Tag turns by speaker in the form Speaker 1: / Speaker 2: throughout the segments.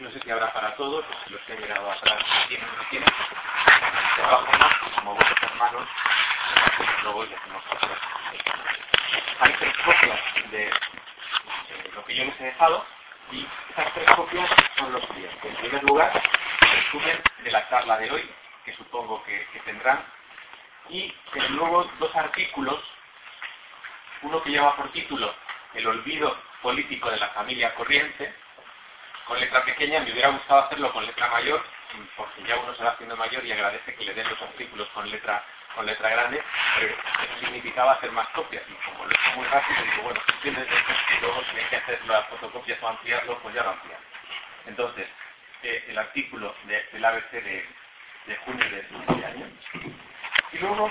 Speaker 1: no sé si habrá para todos, los que han llegado atrás tienen o no tienen. Formas, como vuestros hermanos, luego ya hacemos cosas. Hay tres copias de, lo que yo les he dejado, y estas tres copias son los siguientes. En primer lugar, resumen de la charla de hoy, que supongo que, que tendrán, y luego dos artículos, uno que lleva por título El olvido político de la familia corriente, con letra pequeña, me hubiera gustado hacerlo con letra mayor, porque ya uno se va haciendo mayor y agradece que le den los artículos con letra con letra grande, pero eso significaba hacer más copias, y como lo hecho muy rápido, digo, bueno, si tienes y luego hay que hacer las fotocopias o ampliarlo, pues ya lo ampliamos. Entonces, eh, el artículo de, del ABC de, de junio de este año, y luego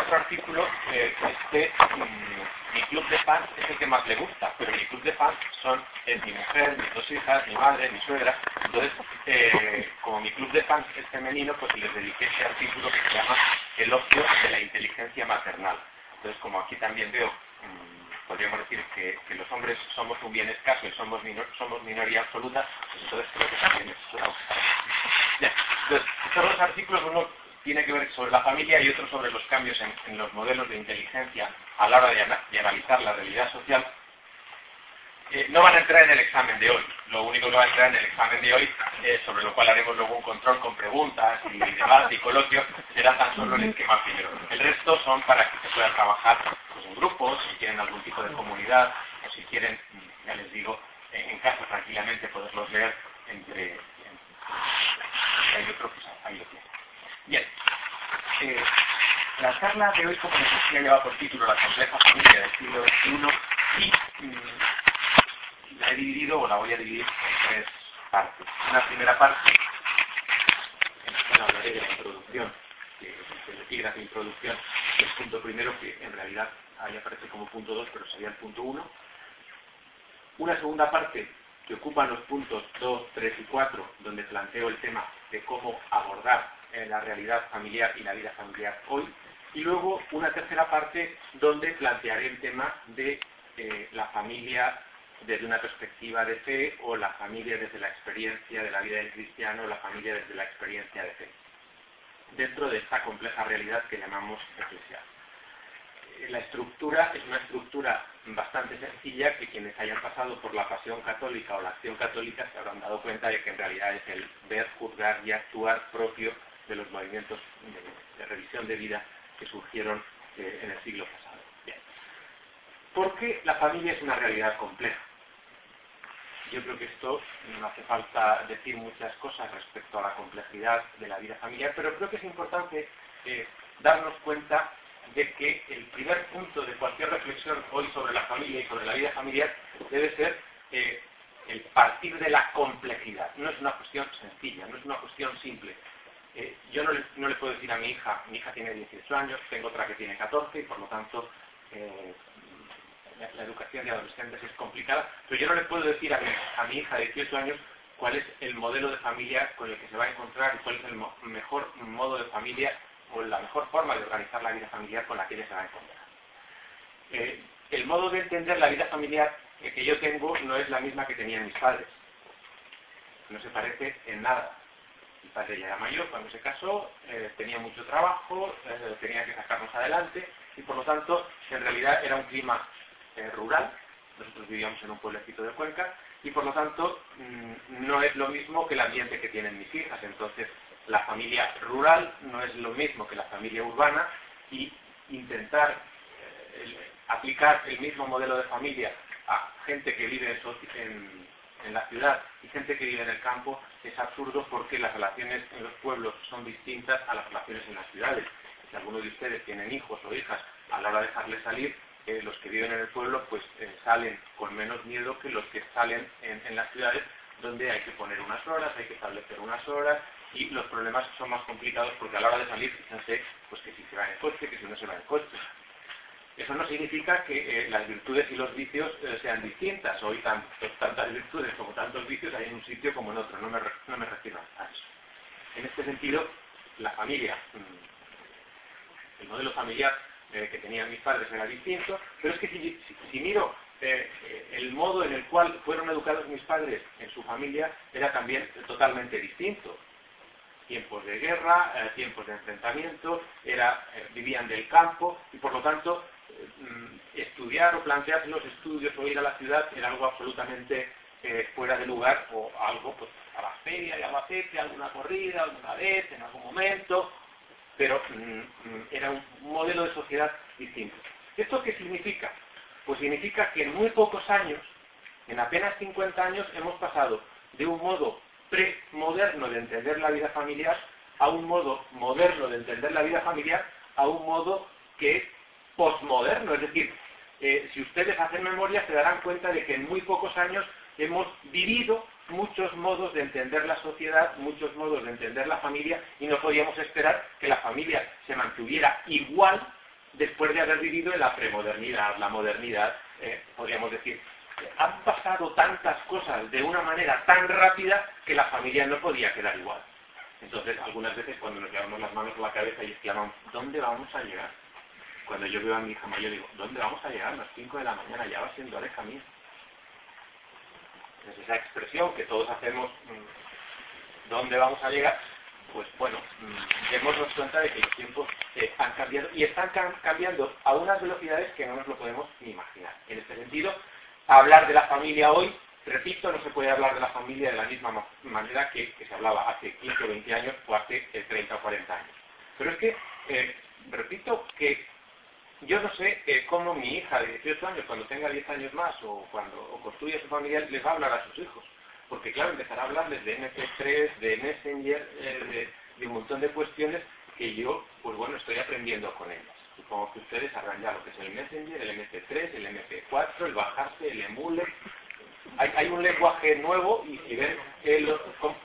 Speaker 1: otro artículo, eh, este, mm, mi club de fans es el que más le gusta, pero mi club de fans son es mi mujer, mis dos hijas, mi madre, mi suegra. Entonces, eh, como mi club de fans es femenino, pues les dediqué este artículo que se llama El ocio de la inteligencia maternal. Entonces, como aquí también veo, mm, podríamos decir que, los hombres somos un bien escaso y somos, somos minoría absoluta, pues entonces creo que también es una entonces, estos dos artículos, uno tiene que ver sobre la familia y otro sobre los cambios en, los modelos de inteligencia a la hora de, analizar la realidad social, eh, no van a entrar en el examen de hoy. Lo único que va a entrar en el examen de hoy, eh, sobre lo cual haremos luego un control con preguntas y debate y coloquio, será tan solo el esquema primero. El resto son para que se puedan trabajar pues, en grupos, si quieren algún tipo de comunidad, o si quieren, ya les digo, en casa tranquilamente poderlos leer entre... hay otro, pues ahí lo tienen. Bien. Eh, la charla de hoy, como les decía, lleva por título La compleja familia del siglo XXI y mm, la he dividido o la voy a dividir en tres partes. Una primera parte, en la cual hablaré de la introducción, del epígrafe de introducción, el punto primero, que en realidad ahí aparece como punto 2, pero sería el punto 1. Una segunda parte que ocupan los puntos 2, 3 y 4, donde planteo el tema de cómo abordar en la realidad familiar y la vida familiar hoy. Y luego una tercera parte donde plantearé el tema de eh, la familia desde una perspectiva de fe o la familia desde la experiencia de la vida del cristiano o la familia desde la experiencia de fe, dentro de esta compleja realidad que llamamos eclesial. Eh, la estructura es una estructura bastante sencilla que quienes hayan pasado por la pasión católica o la acción católica se habrán dado cuenta de que en realidad es el ver, juzgar y actuar propio de los movimientos de, revisión de vida que surgieron eh, en el siglo pasado. Bien. ¿Por qué la familia es una realidad compleja? Yo creo que esto no hace falta decir muchas cosas respecto a la complejidad de la vida familiar, pero creo que es importante eh, darnos cuenta de que el primer punto de cualquier reflexión hoy sobre la familia y sobre la vida familiar debe ser eh, el partir de la complejidad. No es una cuestión sencilla, no es una cuestión simple. Eh, yo no le, puedo decir a mi hija, mi hija tiene 18 años, tengo otra que tiene 14 y por lo tanto eh, la, educación de adolescentes es complicada, pero yo no le puedo decir a mi, hija de 18 años cuál es el modelo de familia con el que se va a encontrar y cuál es el mejor modo de familia o la mejor forma de organizar la vida familiar con la que ella se va a encontrar. Eh, el modo de entender la vida familiar que yo tengo no es la misma que tenían mis padres. No se parece en nada. Mi padre ya era mayor cuando se casó, eh, tenía mucho trabajo, eh, tenía que sacarnos adelante y por lo tanto en realidad era un clima eh, rural. Nosotros vivíamos en un pueblecito de Cuenca y por lo tanto mm, no es lo mismo que el ambiente que tienen mis hijas. Entonces la familia rural no es lo mismo que la familia urbana y intentar aplicar el mismo modelo de familia a gente que vive en, en la ciudad y gente que vive en el campo es absurdo porque las relaciones en los pueblos son distintas a las relaciones en las ciudades. Si alguno de ustedes tienen hijos o hijas, a la hora de dejarles salir, eh, los que viven en el pueblo pues eh, salen con menos miedo que los que salen en, las ciudades donde hay que poner unas horas, hay que establecer unas horas y los problemas son más complicados porque a la hora de salir, fíjense, pues que si se va en coche, que si no se va en coche, eso no significa que eh, las virtudes y los vicios eh, sean distintas. Hoy tantas virtudes como tantos vicios hay en un sitio como en otro. No me, refiero a eso. En este sentido, la familia, mm, el modelo familiar eh, que tenían mis padres era distinto, pero es que si, miro el modo en el cual fueron educados mis padres en su familia era también totalmente distinto tiempos de guerra, tiempos de enfrentamiento, vivían del campo y por lo tanto estudiar o plantearse los estudios o ir a la ciudad era algo absolutamente fuera de lugar o algo pues a la feria de Albacete, alguna corrida, alguna vez, en algún momento, pero mm, mm, era un modelo de sociedad distinto. ¿Esto qué significa? Pues significa que en muy pocos años, en apenas 50 años, hemos pasado de un modo premoderno de entender la vida familiar a un modo moderno de entender la vida familiar a un modo que posmoderno. Es decir, eh, si ustedes hacen memoria se darán cuenta de que en muy pocos años hemos vivido muchos modos de entender la sociedad, muchos modos de entender la familia y no podíamos esperar que la familia se mantuviera igual después de haber vivido en la premodernidad, la modernidad, eh, podríamos decir han pasado tantas cosas de una manera tan rápida que la familia no podía quedar igual. Entonces, algunas veces cuando nos llevamos las manos a la cabeza y exclamamos, ¿dónde vamos a llegar? Cuando yo veo a mi hija mayor, digo, ¿dónde vamos a llegar? A las 5 de la mañana, ya va siendo hora mía. Es esa expresión que todos hacemos, mm, ¿dónde vamos a llegar? Pues bueno, mm, démonos cuenta de que los tiempos eh, han cambiado y están cambiando a unas velocidades que no nos lo podemos ni imaginar. En este sentido, hablar de la familia hoy, repito, no se puede hablar de la familia de la misma manera que, se hablaba hace 15 o 20 años o hace 30 o 40 años. Pero es que, eh, repito, que yo no sé eh, cómo mi hija de 18 años, cuando tenga 10 años más o cuando construya su familia, les va a hablar a sus hijos. Porque claro, empezará a hablarles de MP3, de Messenger, eh, de un montón de cuestiones que yo, pues bueno, estoy aprendiendo con ellas. Supongo que ustedes sabrán ya lo que es el Messenger, el MP3, el MP4, el bajarse, el emule. Hay, un lenguaje nuevo y si ven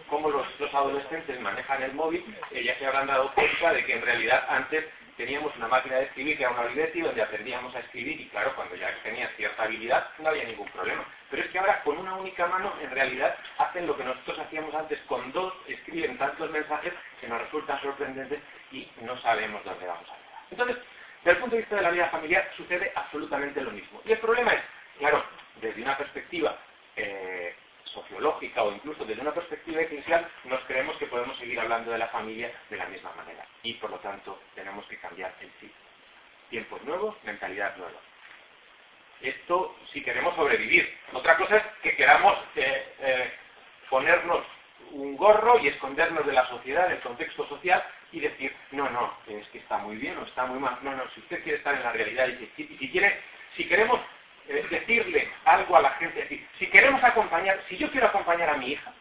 Speaker 1: cómo los, adolescentes manejan el móvil, ya se habrán dado cuenta de que en realidad antes teníamos una máquina de escribir que era una Olivetti donde aprendíamos a escribir y claro, cuando ya tenías cierta habilidad no había ningún problema. Pero es que ahora con una única mano en realidad hacen lo que nosotros hacíamos antes con dos, escriben tantos mensajes que nos resultan sorprendentes y no sabemos dónde vamos a llegar. Entonces, desde el punto de vista de la vida familiar sucede absolutamente lo mismo. Y el problema es, claro, desde una perspectiva eh, sociológica o incluso desde una perspectiva eclesial, nos creemos que podemos seguir hablando de la familia de la misma manera. Y por lo tanto, tenemos que cambiar el sí. Tiempos nuevos, mentalidad nueva. Esto si queremos sobrevivir. Otra cosa es que queramos eh, eh, ponernos un gorro y escondernos de la sociedad, del contexto social y decir, no, no, es que está muy bien o está muy mal. No, no, si usted quiere estar en la realidad y si, quiere, si queremos eh, decirle a la gente, si queremos acompañar, si yo quiero acompañar a mi hija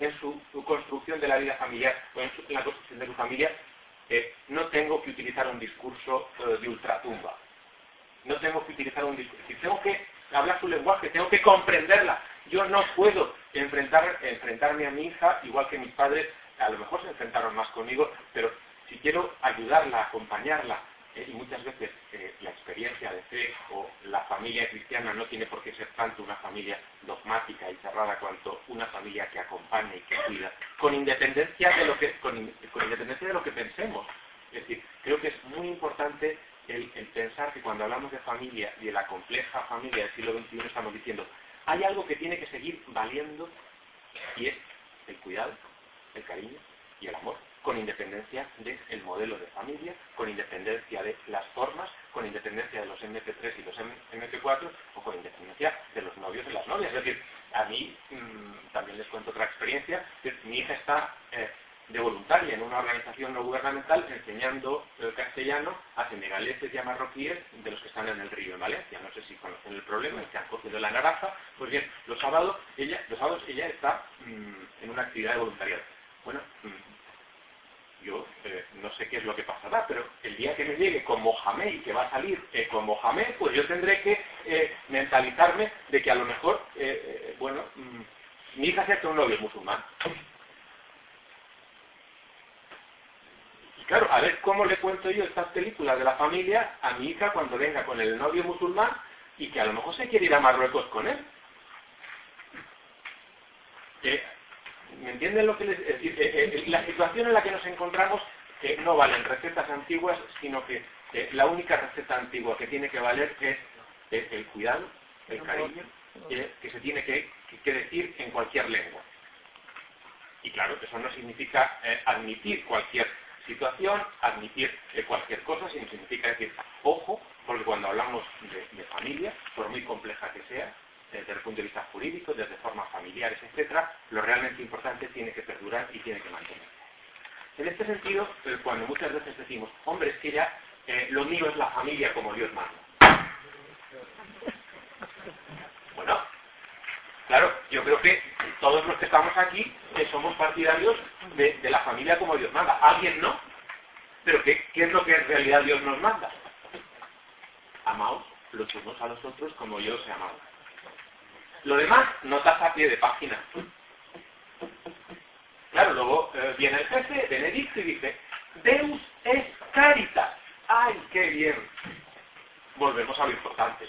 Speaker 1: en su, construcción de la vida familiar o en, la construcción de su familia, eh, no tengo que utilizar un discurso eh, de ultratumba. No tengo que utilizar un discurso. Tengo que hablar su lenguaje, tengo que comprenderla. Yo no puedo enfrentar, enfrentarme a mi hija igual que mis padres a lo mejor se enfrentaron más conmigo, pero si quiero ayudarla, acompañarla, eh, y muchas veces experiencia de fe o la familia cristiana no tiene por qué ser tanto una familia dogmática y cerrada cuanto una familia que acompaña y que cuida, con independencia de lo que, con, independencia de lo que pensemos. Es decir, creo que es muy importante el, pensar que cuando hablamos de familia y de la compleja familia del siglo XXI estamos diciendo, hay algo que tiene que seguir valiendo y es el cuidado, el cariño y el amor, con independencia del modelo de familia, con independencia de las formas, con independencia de los MP3 y los MP4 o con independencia de los novios y las novias. Es decir, a mí mm, también les cuento otra experiencia. Mi hija está eh, de voluntaria en una organización no gubernamental enseñando el castellano a senegaleses y a marroquíes de los que están en el río en Valencia. No sé si conocen el problema, es que han cogido la naranja. Pues bien, los sábados ella, los sábados ella está mm, en una actividad de voluntariado. Bueno, mm, yo eh, no sé qué es lo que pasará, pero el día que me llegue con Mohamed y que va a salir eh, con Mohamed, pues yo tendré que eh, mentalizarme de que a lo mejor, bueno, mm, mi hija se ha un novio musulmán. Y claro, a ver cómo le cuento yo estas películas de la familia a mi hija cuando venga con el novio musulmán y que a lo mejor se quiere ir a Marruecos con él. ¿Me entienden lo que les es decir? Eh, eh, la situación en la que nos encontramos no valen recetas antiguas, sino que eh, la única receta antigua que tiene que valer es el cuidado, el cariño que se tiene que, decir en cualquier lengua. Y claro, eso no significa admitir cualquier situación, admitir cualquier cosa, sino significa decir, ojo, porque cuando hablamos de, familia, por muy compleja que sea, desde el punto de vista jurídico, desde formas familiares, etcétera, lo realmente importante tiene que perdurar y tiene que mantenerse. En este sentido, eh, cuando muchas veces decimos, hombre, es que ya eh, lo mío es la familia como Dios manda. Bueno, claro, yo creo que todos los que estamos aquí somos partidarios de, la familia como Dios manda. Alguien no. Pero ¿qué, ¿qué, es lo que en realidad Dios nos manda? Amaos los unos a los otros como yo os he amado. Lo demás, notas a pie de página. Claro, luego eh, viene el jefe, Benedicto, y dice, Deus es caritas. ¡Ay, qué bien! Volvemos a lo importante.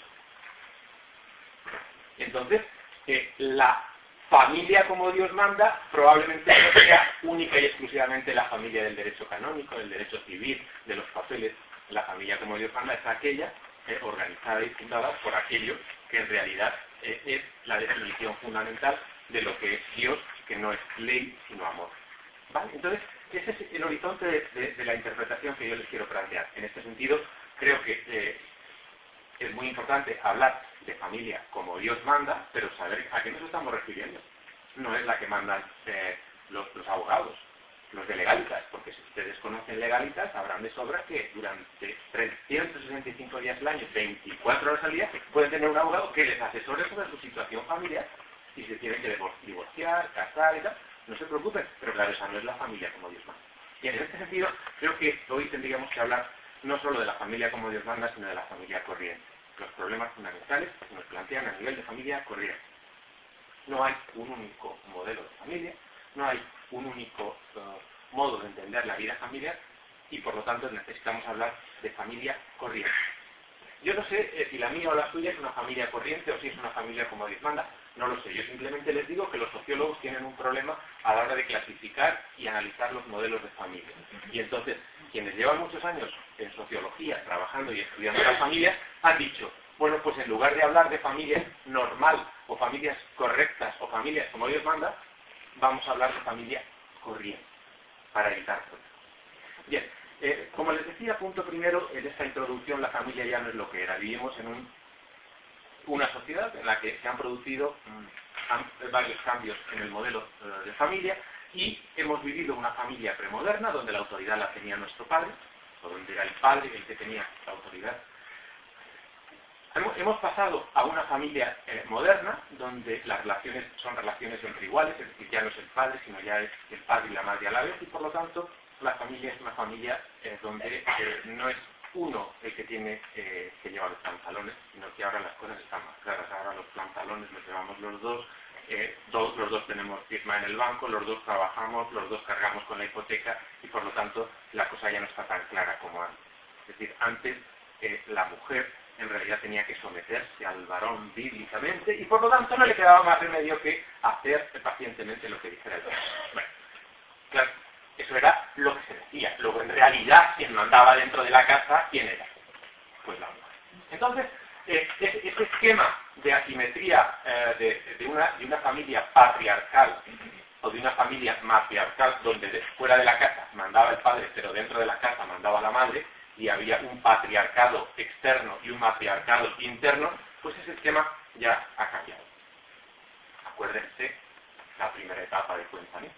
Speaker 1: Entonces, eh, la familia como Dios manda probablemente no sea única y exclusivamente la familia del derecho canónico, del derecho civil, de los papeles. La familia como Dios manda es aquella eh, organizada y fundada por aquello que en realidad es la definición fundamental de lo que es Dios, que no es ley, sino amor. Entonces, ese es el horizonte de, la interpretación que yo les quiero plantear. En este sentido, creo que eh, es muy importante hablar de familia como Dios manda, pero saber a qué nos estamos refiriendo. No es la que mandan eh, los, abogados, los de legalitas, porque si ustedes conocen legalitas, sabrán de sobra que durante 365 días al año, 24 horas al día, pueden tener un abogado que les asesore sobre su situación familiar y si tienen que divorciar, casar y tal. No se preocupen, pero claro, esa no es la familia como Dios manda. Y en este sentido, creo que hoy tendríamos que hablar no solo de la familia como Dios manda, sino de la familia corriente los problemas fundamentales que nos plantean a nivel de familia corriente. No hay un único modelo de familia, no hay un único eh, modo de entender la vida familiar y por lo tanto necesitamos hablar de familia corriente. Yo no sé eh, si la mía o la suya es una familia corriente o si es una familia como Dios manda, no lo sé. Yo simplemente les digo que los sociólogos tienen un problema a la hora de clasificar y analizar los modelos de familia. Y entonces, quienes llevan muchos años en sociología trabajando y estudiando las familias, han dicho, bueno, pues en lugar de hablar de familias normal o familias correctas o familias como Dios manda, vamos a hablar de familia corriente, para evitar. Bien, eh, como les decía, punto primero, en esta introducción la familia ya no es lo que era. Vivimos en una sociedad en la que se han producido mm, varios cambios en el modelo eh, de familia y hemos vivido una familia premoderna donde la autoridad la tenía nuestro padre, o donde era el padre el que tenía la autoridad Hemos pasado a una familia eh, moderna donde las relaciones son relaciones entre iguales, es decir, ya no es el padre, sino ya es el padre y la madre a la vez, y por lo tanto la familia es una familia eh, donde eh, no es uno el que tiene que llevar los pantalones, sino que ahora las cosas están más claras. Ahora los pantalones los llevamos los dos, los dos tenemos firma en el banco, los dos trabajamos, los dos cargamos con la hipoteca y por lo tanto la cosa ya no está tan clara como antes. Es decir, antes la mujer en realidad tenía que someterse al varón bíblicamente y por lo tanto no le quedaba más remedio que hacer pacientemente lo que dijera el varón. Bueno, claro, eso era lo que se decía. Luego en realidad quien mandaba dentro de la casa, ¿quién era? Pues la mujer. Entonces, eh, ese, esquema de asimetría eh, de, una, de una familia patriarcal o de una familia matriarcal donde fuera de la casa mandaba el padre, pero dentro de la casa mandaba la madre, y había un patriarcado externo y un matriarcado interno, pues ese esquema ya ha cambiado. Acuérdense la primera etapa de Cuéntame.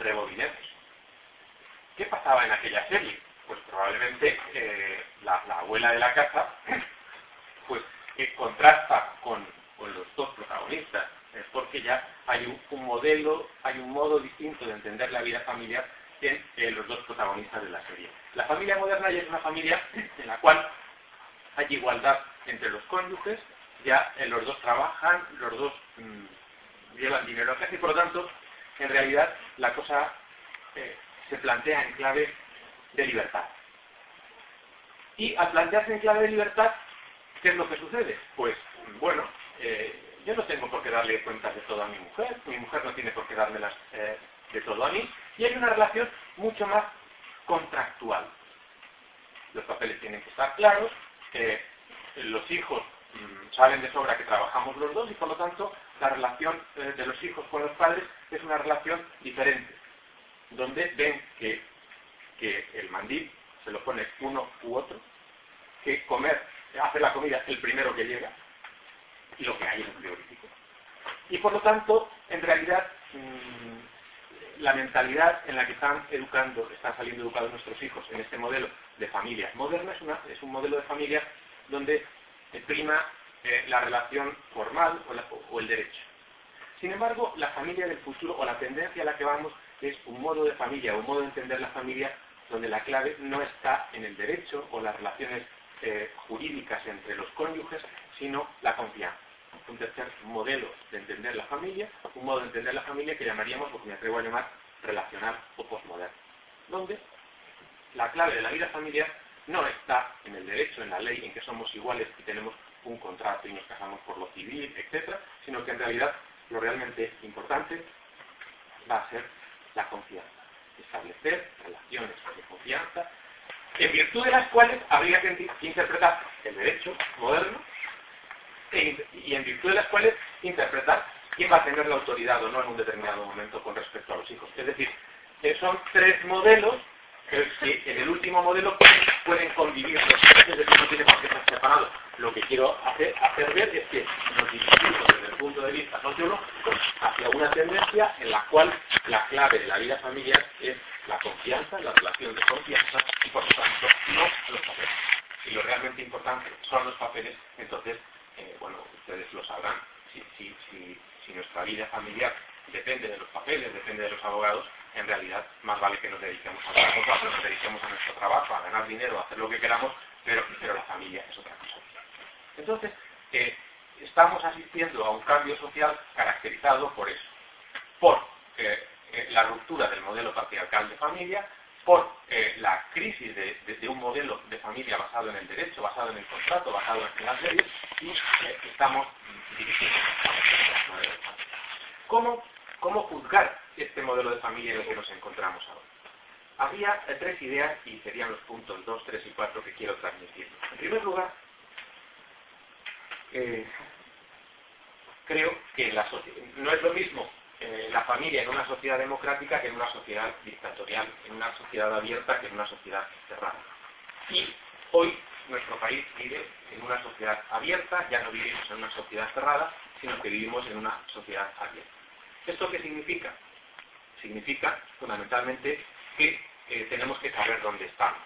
Speaker 1: Rebobinemos. ¿Qué pasaba en aquella serie? Pues probablemente eh, la, abuela de la casa, pues contrasta con, los dos protagonistas, es porque ya hay un modelo, hay un modo distinto de entender la vida familiar eh, los dos protagonistas de la serie. La familia moderna ya es una familia en la cual hay igualdad entre los cónyuges, ya eh, los dos trabajan, los dos mm, llevan dinero a casa y por lo tanto, en realidad, la cosa eh, se plantea en clave de libertad. Y al plantearse en clave de libertad, ¿qué es lo que sucede? Pues, bueno, yo no tengo por qué darle cuentas de todo a mi mujer, mi mujer no tiene por qué dármelas de todo a mí, y hay una relación mucho más contractual. Los papeles tienen que estar claros, los hijos mm, saben de sobra que trabajamos los dos y por lo tanto la relación eh, de los hijos con los padres es una relación diferente, donde ven que, que el mandil se lo pone uno u otro, que comer, hacer la comida el primero que llega, y lo que hay es un frigorífico. Y por lo tanto, en realidad, mm, la mentalidad en la que están educando, están saliendo educados nuestros hijos en este modelo de familia moderna es, un modelo de familia donde prima eh, la relación formal o, el derecho. Sin embargo, la familia del futuro o la tendencia a la que vamos es un modo de familia un modo de entender la familia donde la clave no está en el derecho o las relaciones eh, jurídicas entre los cónyuges, sino la confianza. Un tercer modelo de entender la familia, un modo de entender la familia que llamaríamos, o que me atrevo a llamar, relacional o postmoderno, donde la clave de la vida familiar no está en el derecho, en la ley, en que somos iguales y tenemos un contrato y nos casamos por lo civil, etc., sino que en realidad lo realmente importante va a ser la confianza. Establecer relaciones de confianza, en virtud de las cuales habría que interpretar el derecho moderno y en virtud de las cuales interpretar quién va a tener la autoridad o no en un determinado momento con respecto a los hijos. Es decir, son tres modelos que en el último modelo pueden convivir es decir, no tiene por estar separado. Lo que quiero hacer, hacer ver es que nos dirigimos desde el punto de vista sociológico hacia una tendencia en la cual la clave de la vida familiar es la confianza, la relación de confianza y por lo tanto no los papeles. Si lo realmente importante son los papeles, entonces, eh, bueno, ustedes lo sabrán, si, nuestra vida familiar depende de los papeles, depende de los abogados, en realidad más vale que nos dediquemos a otra que nos dediquemos a nuestro trabajo, a ganar dinero, a hacer lo que queramos, pero, pero la familia es otra cosa. Entonces, eh, estamos asistiendo a un cambio social caracterizado por eso, por eh, la ruptura del modelo patriarcal de familia, por la crisis de, un modelo de familia basado en el derecho, basado en el contrato, basado en las leyes, y estamos dirigiendo ¿Cómo, ¿Cómo juzgar este modelo de familia en el que nos encontramos ahora. Había tres ideas y serían los puntos 2, 3 y 4 que quiero transmitir. En primer lugar, eh, creo que la no es lo mismo la familia en una sociedad democrática que en una sociedad dictatorial, en una sociedad abierta que en una sociedad cerrada. Y hoy nuestro país vive en una sociedad abierta, ya no vivimos en una sociedad cerrada, sino que vivimos en una sociedad abierta. ¿Esto qué significa? significa fundamentalmente que eh, tenemos que saber dónde estamos.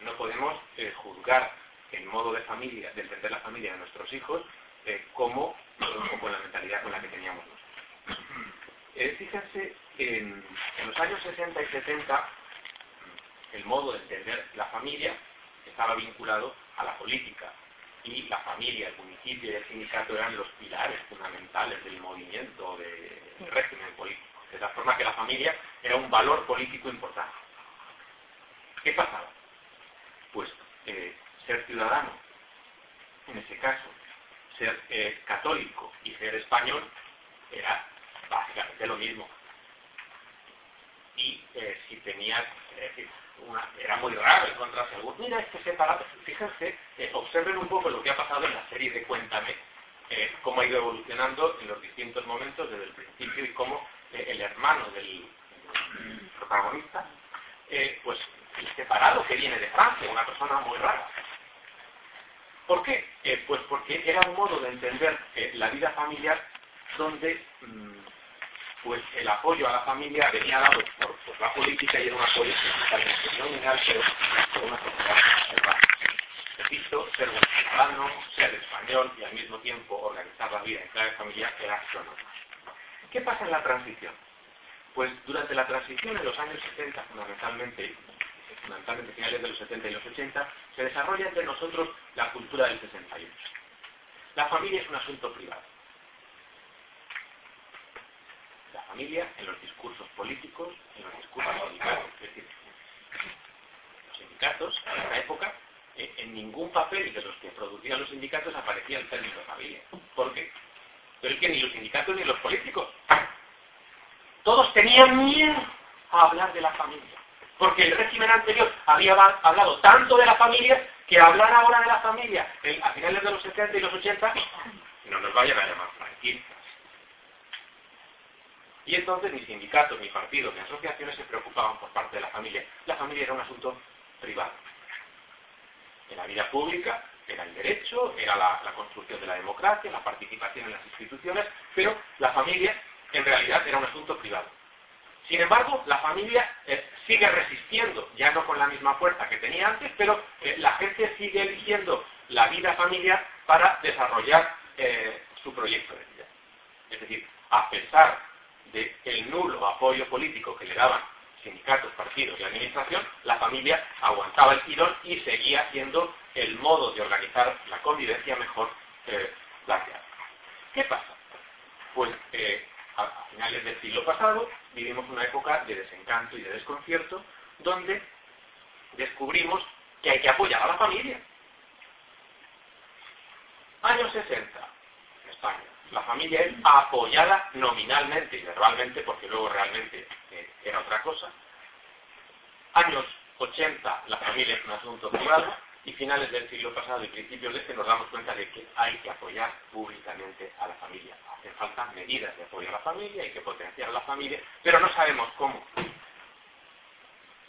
Speaker 1: No podemos eh, juzgar el modo de familia, de entender la familia de nuestros hijos eh, como, con la mentalidad con la que teníamos nosotros. fíjense, en, en los años 60 y 70 el modo de entender la familia estaba vinculado a la política, y la familia, el municipio y el sindicato eran los pilares fundamentales del movimiento del régimen político. De la forma que la familia era un valor político importante. ¿Qué pasaba? Pues eh, ser ciudadano, en ese caso, ser eh, católico y ser español era básicamente lo mismo. Y eh, si tenías, era muy raro encontrarse algo. Mira, este separado. Fíjense, eh, observen un poco lo que ha pasado en la serie de Cuéntame, cómo ha ido evolucionando en los distintos momentos desde el principio y cómo el hermano del, protagonista, pues el separado que viene de Francia, una persona muy rara. ¿Por qué? pues porque era un modo de entender la vida familiar donde mm, pues el apoyo a la familia venía dado por, la política y era un apoyo principalmente nominal, pero por una sociedad. Repito, ser ciudadano, ser español y al mismo tiempo organizar la vida en clave familiar era lo normal. ¿Qué pasa en la transición? Pues durante la transición en los años 70, fundamentalmente, fundamentalmente finales de los 70 y los 80, se desarrolla entre nosotros la cultura del 68. La familia es un asunto privado la familia en los discursos políticos, en los discursos sindicales. Es decir, los sindicatos en esa época, eh, en ningún papel de los que producían los sindicatos aparecía el término familia. ¿Por qué? Pero es que ni los sindicatos ni los políticos. Todos tenían miedo a hablar de la familia. Porque el régimen anterior había hablado tanto de la familia que hablar ahora de la familia a finales de los 70 y los 80 no nos vayan a llamar franquistas. Y entonces ni sindicatos, ni partidos, ni asociaciones se preocupaban por parte de la familia. La familia era un asunto privado. En la vida pública era el derecho, era la, construcción de la democracia, la participación en las instituciones, pero la familia en realidad era un asunto privado. Sin embargo, la familia eh, sigue resistiendo, ya no con la misma fuerza que tenía antes, pero eh, la gente sigue eligiendo la vida familiar para desarrollar eh, su proyecto de vida. Es decir, a pesar del nulo apoyo político que le daban sindicatos, partidos y administración, la familia aguantaba el tirón y seguía siendo el modo de organizar la convivencia mejor planteado. ¿Qué pasa? Pues a, finales del siglo pasado vivimos una época de desencanto y de desconcierto donde descubrimos que hay que apoyar a la familia. Años 60, en España la familia es apoyada nominalmente y verbalmente, porque luego realmente eh, era otra cosa. Años 80, la familia es un asunto privado, y finales del siglo pasado y principios de este nos damos cuenta de que hay que apoyar públicamente a la familia. Hacen falta medidas de apoyo a la familia, hay que potenciar a la familia, pero no sabemos cómo.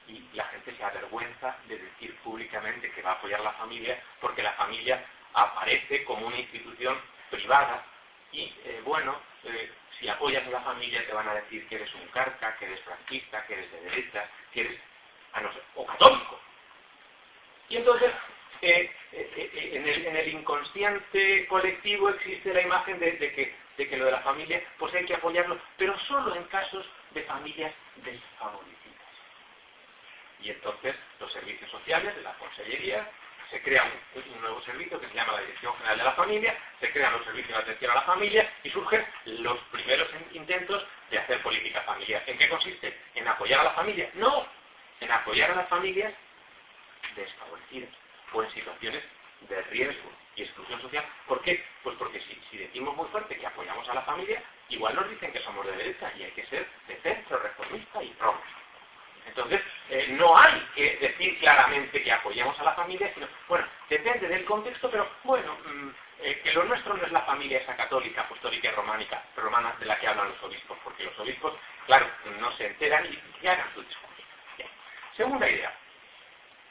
Speaker 1: Y la gente se avergüenza de decir públicamente que va a apoyar a la familia porque la familia aparece como una institución privada y eh, bueno, eh, si apoyas a la familia te van a decir que eres un carca, que eres franquista, que eres de derecha, que eres, a no ser, o católico. Y entonces, eh, en, el, inconsciente colectivo existe la imagen de, que, de que lo de la familia, pues hay que apoyarlo, pero solo en casos de familias desfavorecidas. Y entonces los servicios sociales la consellería se crea un, nuevo servicio que se llama la Dirección General de la Familia, se crean los servicios de atención a la familia y surgen los primeros intentos de hacer política familiar. ¿En qué consiste? ¿En apoyar a la familia? No, en apoyar a las familias desfavorecidas o en situaciones de riesgo y exclusión social. ¿Por qué? Pues porque si, decimos muy fuerte que apoyamos a la familia, igual nos dicen que somos de derecha y hay que ser de centro, reformista y progresista. Entonces, eh, no hay que decir claramente que apoyemos a la familia, sino, bueno, depende del contexto, pero bueno, mm, eh, que lo nuestro no es la familia esa católica, apostólica y románica, romana de la que hablan los obispos, porque los obispos, claro, no se enteran y, hagan su discurso. Segunda idea,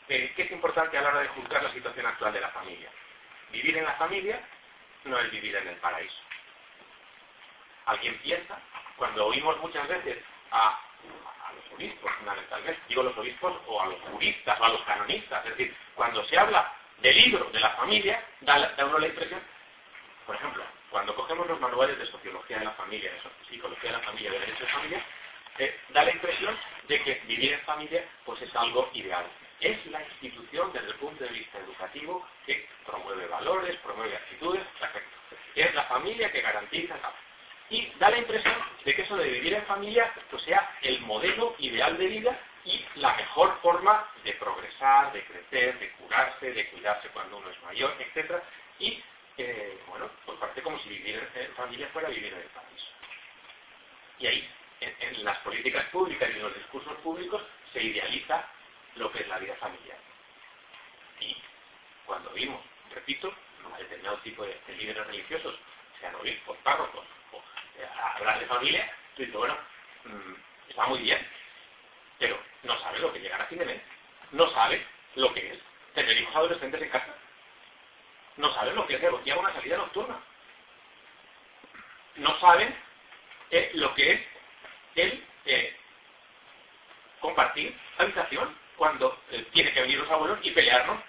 Speaker 1: que es importante a la hora de juzgar la situación actual de la familia. Vivir en la familia no es vivir en el paraíso. Alguien piensa, cuando oímos muchas veces a los obispos fundamentalmente, digo los obispos o a los juristas o a los canonistas, es decir, cuando se habla del libro de la familia, da, uno la impresión, por ejemplo, cuando cogemos los manuales de sociología de la familia, de psicología de la familia, de derecho de familia, eh, da la impresión de que vivir en familia pues es algo ideal. Es la institución desde el punto de vista educativo que promueve valores, promueve actitudes, es la familia que garantiza y da la impresión de que eso de vivir en familia pues sea el modelo ideal de vida y la mejor forma de progresar, de crecer, de curarse, de cuidarse cuando uno es mayor, etc. Y, eh, bueno, pues parece como si vivir en familia fuera vivir en el paraíso. Y ahí, en, las políticas públicas y en los discursos públicos, se idealiza lo que es la vida familiar. Y cuando vimos, repito, a determinado tipo de, de líderes religiosos, sean obispos, párrocos, hablar de familia, tú dices, bueno, mm, está muy bien, pero no sabe lo que llegar a fin de mes, no sabe lo que es tener hijos adolescentes en casa, no sabe lo que es negociar una salida nocturna, no saben eh, lo que es el eh, compartir habitación cuando eh, tiene que venir los abuelos y pelearnos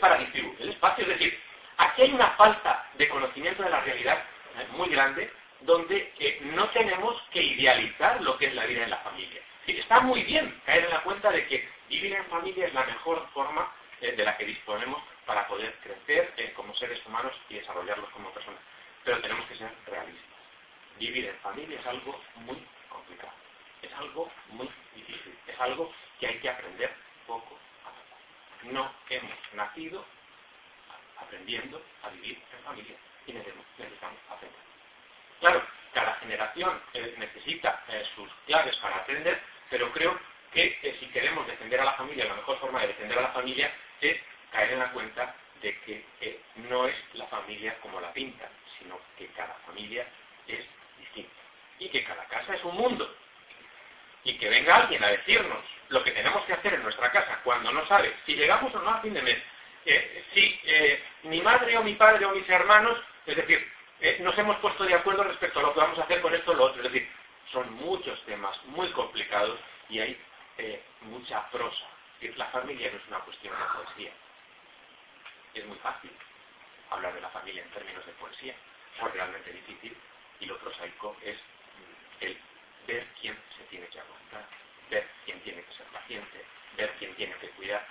Speaker 1: para distribuir el espacio. Es decir, aquí hay una falta de conocimiento de la realidad muy grande donde eh, no tenemos que idealizar lo que es la vida en la familia. está muy bien caer en la cuenta de que vivir en familia es la mejor forma eh, de la que disponemos para poder crecer eh, como seres humanos y desarrollarlos como personas. Pero tenemos que ser realistas. Vivir en familia es algo muy complicado. Es algo muy difícil. Es algo que hay que aprender No hemos nacido aprendiendo a vivir en familia y necesitamos aprender. Claro, cada generación eh, necesita eh, sus claves para aprender, pero creo que eh, si queremos defender a la familia, la mejor forma de defender a la familia es caer en la cuenta de que no es la familia como la pintan, sino que cada familia es distinta y que cada casa es un mundo. Y que venga alguien a decirnos lo que tenemos que hacer en nuestra casa cuando no sabe si llegamos o no a fin de mes, eh, si mi madre o mi padre o mis hermanos, es decir, nos hemos puesto de acuerdo respecto a lo que vamos a hacer con esto o lo otro. Es decir, son muchos temas muy complicados y hay eh, mucha prosa. La familia no es una cuestión de poesía. Es muy fácil hablar de la familia en términos de poesía, o realmente difícil, y lo prosaico es el ver quién se tiene que aguantar, ver quién tiene que ser paciente, ver quién tiene que cuidar,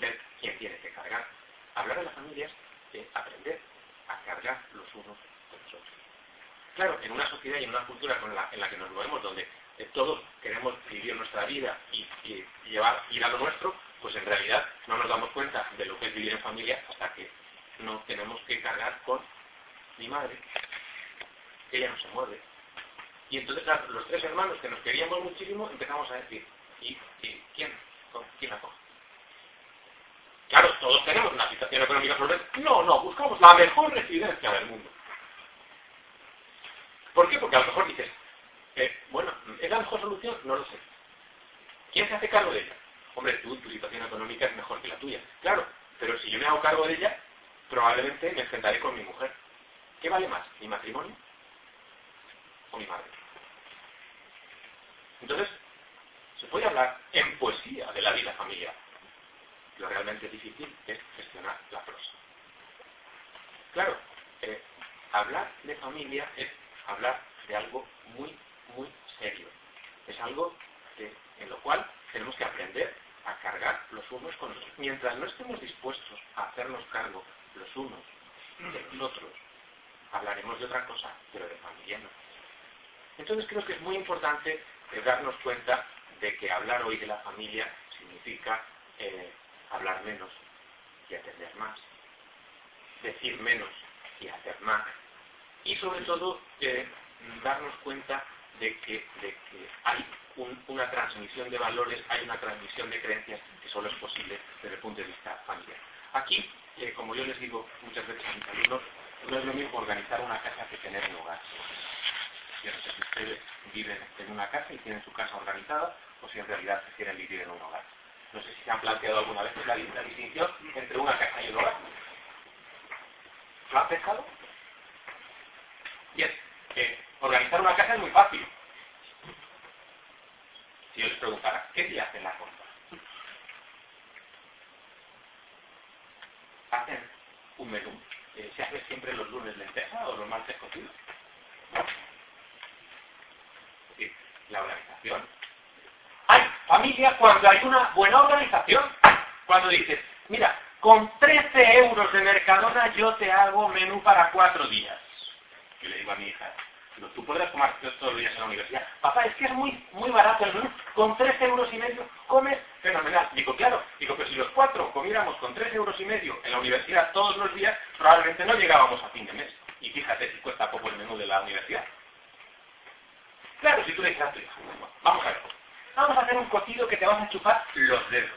Speaker 1: ver quién tiene que cargar. Hablar de la familia es eh, aprender a cargar los unos con los otros. Claro, en una sociedad y en una cultura en la que nos movemos, donde todos queremos vivir nuestra vida y, llevar, ir a lo nuestro, pues en realidad no nos damos cuenta de lo que es vivir en familia hasta que no tenemos que cargar con mi madre, ella no se mueve. Y entonces los tres hermanos que nos queríamos muchísimo empezamos a decir, ¿y, quién? ¿Quién acoge? Claro, todos tenemos una situación económica solvente. No, no, buscamos la mejor residencia del mundo. ¿Por qué? Porque a lo mejor dices, eh, bueno, ¿es la mejor solución? No lo sé. ¿Quién se hace cargo de ella? Hombre, tú, tu situación económica es mejor que la tuya. Claro, pero si yo me hago cargo de ella, probablemente me enfrentaré con mi mujer. ¿Qué vale más? ¿Mi matrimonio o mi madre? Entonces, se puede hablar en poesía de la vida familiar. Lo realmente difícil es gestionar la prosa. Claro, eh, hablar de familia es hablar de algo muy muy serio. Es algo en lo cual tenemos que aprender a cargar los unos con los otros. Mientras no estemos dispuestos a hacernos cargo los unos de los otros, hablaremos de otra cosa, pero de familia no. Entonces creo que es muy importante darnos cuenta de que hablar hoy de la familia significa eh, hablar menos y atender más, decir menos y hacer más, y sobre todo eh, darnos cuenta de que, hay una transmisión de valores, hay una transmisión de creencias que solo es posible desde el punto de vista familiar. Aquí, eh, como yo les digo muchas veces a mis alumnos, no es lo mismo organizar una casa que tener un hogar. No sé si ustedes viven en una casa y tienen su casa organizada o si en realidad quieren vivir en un hogar. No sé si se han planteado alguna vez la, distinción entre una casa y un hogar. ¿Lo han pensado? Bien, eh, Organizar una casa es muy fácil. Si yo les preguntara, ¿qué día hacen la compra? Hacen un menú. Eh, ¿Se hace siempre los lunes lenteja o los martes cocidos? La organización. Hay familia cuando hay una buena organización. Cuando dices, mira, con 13 euros de Mercadona yo te hago menú para cuatro días. Yo le digo a mi hija, tú podrás comer todos los días en la universidad. Papá, es que es muy muy barato el menú. Con tres euros y medio comes fenomenal. Digo, claro. Digo, pero si los cuatro comiéramos con tres euros y medio en la universidad todos los días, probablemente no llegábamos a fin de mes. Y fíjate si cuesta poco el menú de la universidad. Claro, si tú le dices a tu hijo, vamos a ver. Vamos a hacer un cocido que te vas a chupar los dedos.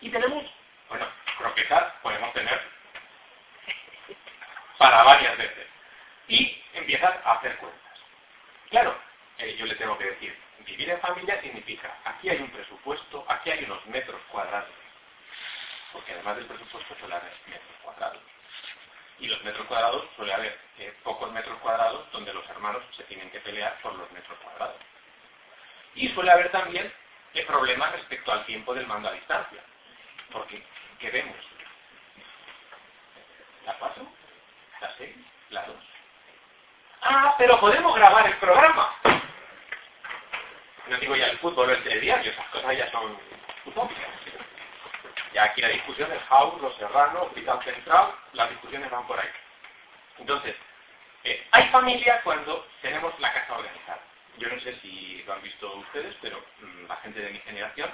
Speaker 1: Y tenemos, bueno, croquetas podemos tener para varias veces y empiezas a hacer cuentas. Claro, eh, yo le tengo que decir, vivir en familia significa, aquí hay un presupuesto, aquí hay unos metros cuadrados, porque además del presupuesto haber metros cuadrados. Y los metros cuadrados suele haber pocos metros cuadrados donde los hermanos se tienen que pelear por los metros cuadrados. Y suele haber también eh, problemas respecto al tiempo del mando a distancia. Porque, ¿qué vemos? ¿La 4? ¿La 6? ¿La 2? Ah, pero podemos grabar el programa. No digo ya el fútbol o el telediario, esas cosas ya son utópicas. Ya aquí la discusión es House, Los Serranos, Hospital Central, las discusiones van por ahí. Entonces, eh, hay familia cuando tenemos la casa organizada. Yo no sé si lo han visto ustedes, pero mm, la gente de mi generación,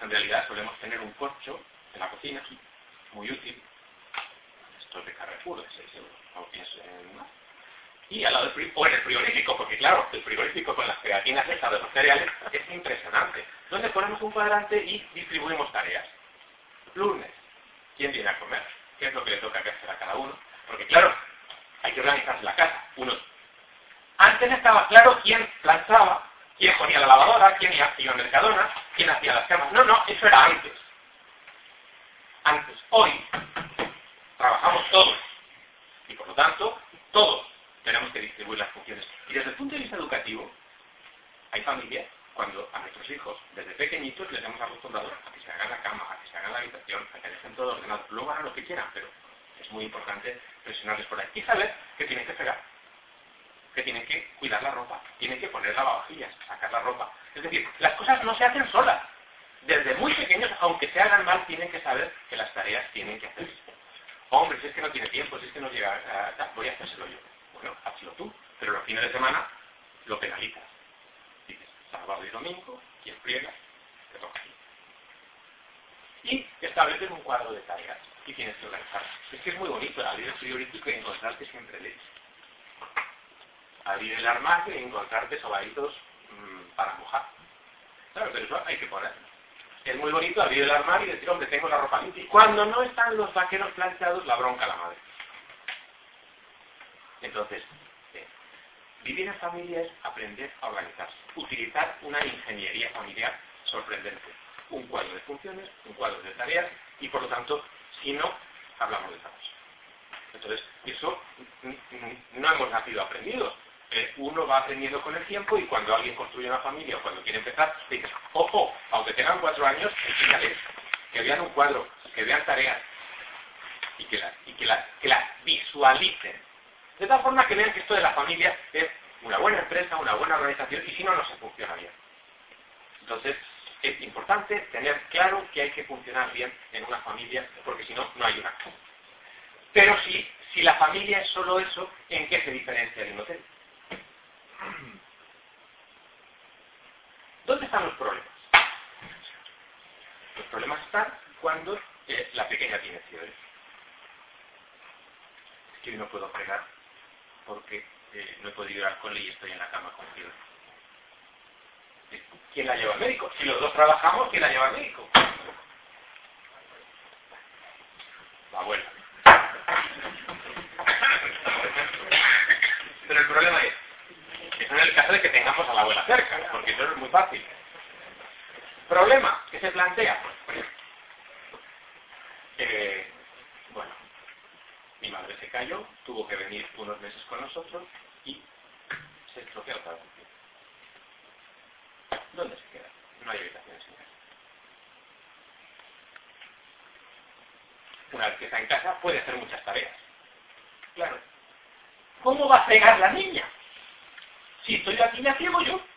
Speaker 1: en realidad solemos tener un corcho en la cocina, muy útil. Esto es de Carrefour, de 6 euros, no pienso en más y al lado del o en el frigorífico, porque claro, el frigorífico con las pegatinas estas de los cereales es impresionante. Donde ponemos un cuadrante y distribuimos tareas. Lunes, ¿quién viene a comer? ¿Qué es lo que le toca hacer a cada uno? Porque claro, hay que organizarse la casa. Uno. Antes estaba claro quién planchaba, quién ponía la lavadora, quién iba a Mercadona, quién hacía las camas. No, no, eso era antes. Antes. Hoy trabajamos todos. Y por lo tanto, todos tenemos que distribuir las funciones. Y desde el punto de vista educativo, hay familias cuando a nuestros hijos, desde pequeñitos, les hemos acostumbrado a que se hagan la cama, a que se hagan la habitación, a que dejen todo ordenado. Luego hagan lo que quieran, pero es muy importante presionarles por ahí. Y saber que tienen que pegar, que tienen que cuidar la ropa, tienen que poner lavavajillas, sacar la ropa. Es decir, las cosas no se hacen solas. Desde muy pequeños, aunque se hagan mal, tienen que saber que las tareas tienen que hacerse. Hombre, si es que no tiene tiempo, si es que no llega, a, voy a hacérselo yo. Bueno, hazlo tú, pero los fines de semana lo penalizas. Sábado y domingo, quien friega, te toca aquí. Y estableces un cuadro de tareas y tienes que organizar. Es que es muy bonito abrir el frigorífico y encontrarte siempre leche. Abrir el armario y encontrarte sobaditos mmm, para mojar. Claro, pero eso hay que poner. Es muy bonito abrir el armario y decir, hombre, tengo la ropa limpia. Y cuando no están los vaqueros planchados, la bronca la madre. Entonces, vivir en familia es aprender a organizarse. Utilizar una ingeniería familiar sorprendente. Un cuadro de funciones, un cuadro de tareas y por lo tanto si no, hablamos de caos. Entonces, eso no hemos nacido aprendidos. Uno va aprendiendo con el tiempo y cuando alguien construye una familia o cuando quiere empezar, dices, ojo, aunque tengan cuatro años, enséñales que vean un cuadro, que vean tareas y que las que que visualicen. De tal forma que vean que esto de la familia es una buena empresa, y si no, no se funciona bien. Entonces, es importante tener claro que hay que funcionar bien en una familia, porque si no, no hay una. Pero si, si la familia es solo eso, ¿en qué se diferencia de un hotel? ¿Dónde están los problemas? Los problemas están cuando eh, la pequeña tiene fiebre. Es que hoy no puedo fregar porque eh, no he podido ir al cole y estoy en la cama con fiebre. ¿Quién la lleva al médico? Si los dos trabajamos, ¿quién la lleva al médico? La abuela. Pero el problema es, eso en el caso de que tengamos a la abuela cerca, porque eso es muy fácil. Problema que se plantea. Bueno, mi madre se cayó, tuvo que venir unos meses con nosotros y se estropeó otra vez. ¿Dónde se queda? No hay habitaciones en casa. Una vez que está en casa puede hacer muchas tareas. Claro. ¿Cómo va a pegar la niña? Si estoy aquí me ciego yo.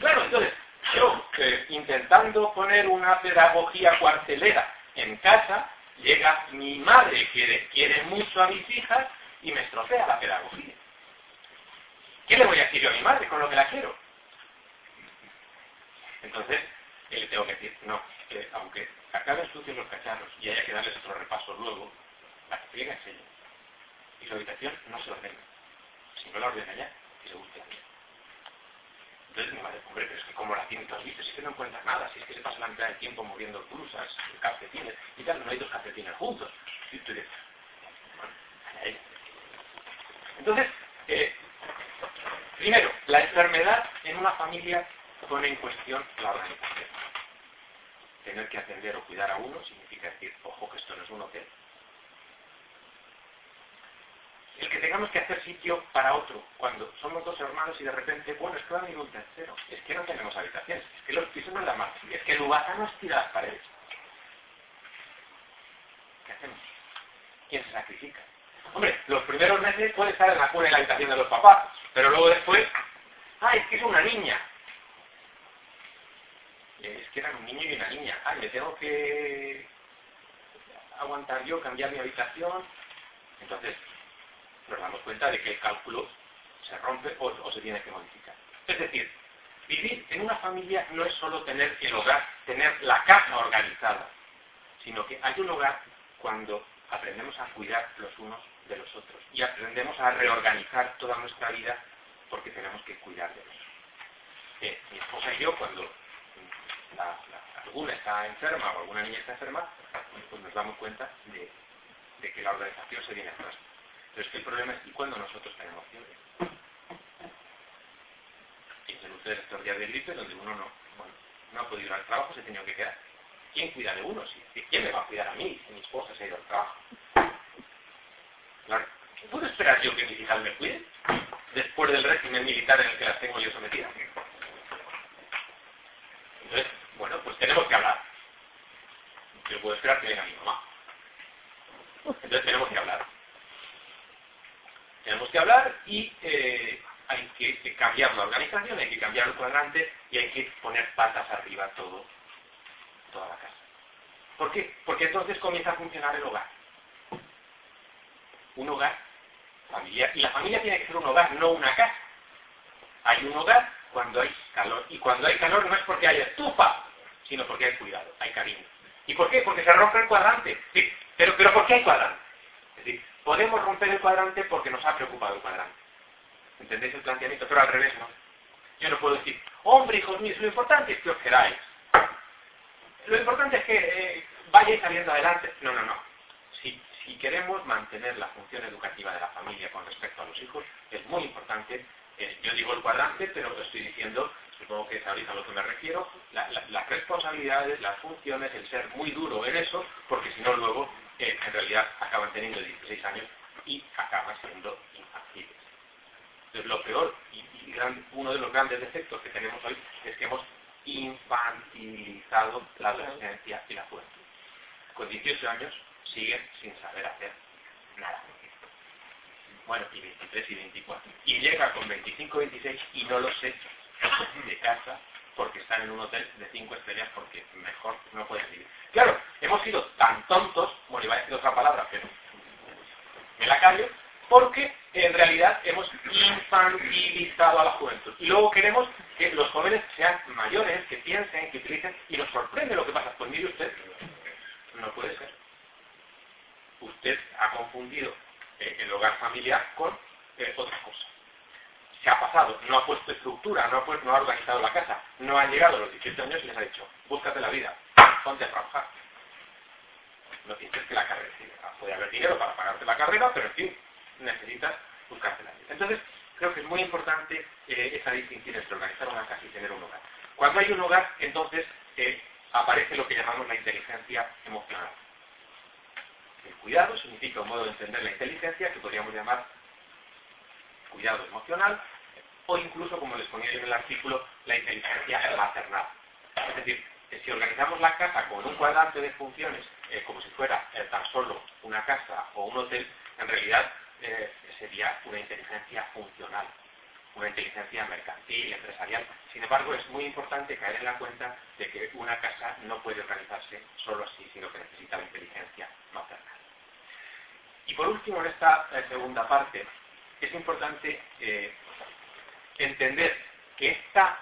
Speaker 1: Claro, entonces, yo eh, intentando poner una pedagogía cuartelera en casa, llega mi madre que quiere mucho a mis hijas y me estropea la pedagogía. ¿Qué le voy a decir yo a mi madre con lo que la quiero? Entonces, le tengo que decir, no, que aunque acaben sucios los cacharros y haya que darles otro repaso luego, la que friega es ella. Y su habitación no se ordena. Si no la ordena ya, que se busque a mí. Entonces mi madre, hombre, pero es que como la tiene todas vistas, es que no encuentra nada, si es que se pasa la mitad del tiempo moviendo blusas, calcetines y tal, no hay dos calcetines juntos. Y tú dices, bueno, Entonces, eh, Primero, la enfermedad en una familia pone en cuestión la organización. Tener que atender o cuidar a uno significa decir, ojo que esto no es un hotel. El que tengamos que hacer sitio para otro, cuando somos dos hermanos y de repente, bueno, es que va a venir un tercero, es que no tenemos habitaciones, es que los pisos no la más, es que el Ubata nos tira las paredes. ¿Qué hacemos? ¿Quién se sacrifica? Hombre, los primeros meses puede estar en la cuna en la habitación de los papás, pero luego después, ah, es que es una niña. Es que eran un niño y una niña. Ah, me tengo que aguantar yo, cambiar mi habitación. Entonces, nos damos cuenta de que el cálculo se rompe o, o se tiene que modificar. Es decir, vivir en una familia no es solo tener el hogar, tener la casa organizada, sino que hay un hogar cuando aprendemos a cuidar los unos de los otros. Y aprendemos a reorganizar toda nuestra vida porque tenemos que cuidar de. Eh, mi esposa y yo, cuando alguna está enferma o alguna niña está enferma, pues nos damos cuenta de, que la organización se viene atrás. Pero es que el problema es que cuando nosotros tenemos fiebre. Piensen ustedes estos días de gripe donde uno no, no ha podido ir al trabajo, se ha tenido que quedar. ¿Quién cuida de uno? ¿Quién me va a cuidar a mí si mi esposa se ha ido al trabajo? Claro. ¿Puedo esperar yo que mis hijas me cuiden? Después del régimen militar en el que las tengo yo sometidas. Entonces, bueno, pues tenemos que hablar. Yo puedo esperar que venga mi mamá. Entonces tenemos que hablar. Tenemos que hablar y eh, hay que, cambiar la organización, hay que cambiar el cuadrante y hay que poner patas arriba todo, toda la casa. ¿Por qué? Porque entonces comienza a funcionar el hogar. Un hogar familiar. Y la familia tiene que ser un hogar, no una casa. Hay un hogar cuando hay calor. Y cuando hay calor no es porque hay estufa, sino porque hay cuidado, hay cariño. ¿Y por qué? Porque se rompe el cuadrante. Sí, pero, pero ¿por qué hay cuadrante? Es decir, podemos romper el cuadrante porque nos ha preocupado el cuadrante. ¿Entendéis el planteamiento? Pero al revés, ¿no? Yo no puedo decir, hombre, hijos míos, lo importante es que os queráis. Lo importante es que eh, vayáis saliendo adelante. No, no, no. Si, queremos mantener la función educativa de la familia con respecto a los hijos, es muy importante. Eh, yo digo el cuadrante, pero estoy diciendo, supongo que ahorita a lo que me refiero, las responsabilidades, las funciones, el ser muy duro en eso, porque si no luego, eh, en realidad, acaban teniendo 16 años y acaban siendo infantiles. Entonces, lo peor y, uno de los grandes defectos que tenemos hoy es que hemos infantilizado la adolescencia y la juventud. Con 18 años siguen sin saber hacer nada. Bueno, y 23 y 24. Y llega con 25 26 y no los echa de casa porque están en un hotel de 5 estrellas porque mejor no pueden vivir. Claro, hemos sido tan tontos, bueno, iba a decir otra palabra, pero me la callo, porque en realidad hemos infantilizado a la juventud. Y luego queremos que los jóvenes sean mayores, que piensen, que utilicen, y nos sorprende lo que pasa. Pues mire usted, no puede ser. Usted ha confundido eh, el hogar familiar con eh, otra cosa. Se ha pasado, no ha puesto estructura, no ha, organizado la casa, no ha llegado a los 18 años y les ha dicho, búscate la vida, ponte a trabajar. No pienses que la carrera, puede haber dinero para pagarte la carrera, pero en fin, necesitas buscarte la vida. Entonces, creo que es muy importante eh, esa distinción entre organizar una casa y tener un hogar. Cuando hay un hogar, entonces eh, aparece lo que llamamos la inteligencia emocional. El cuidado significa un modo de entender la inteligencia que podríamos llamar cuidado emocional o incluso, como les ponía yo en el artículo, la inteligencia maternal. Es decir, si organizamos la casa con un cuadrante de funciones eh, como si fuera tan solo una casa o un hotel, en realidad eh, sería una inteligencia funcional, una inteligencia mercantil, empresarial. Sin embargo, es muy importante caer en la cuenta de que una casa no puede organizarse solo así, sino que necesita la inteligencia maternal. Y por último, en esta eh, segunda parte, es importante eh, entender que esta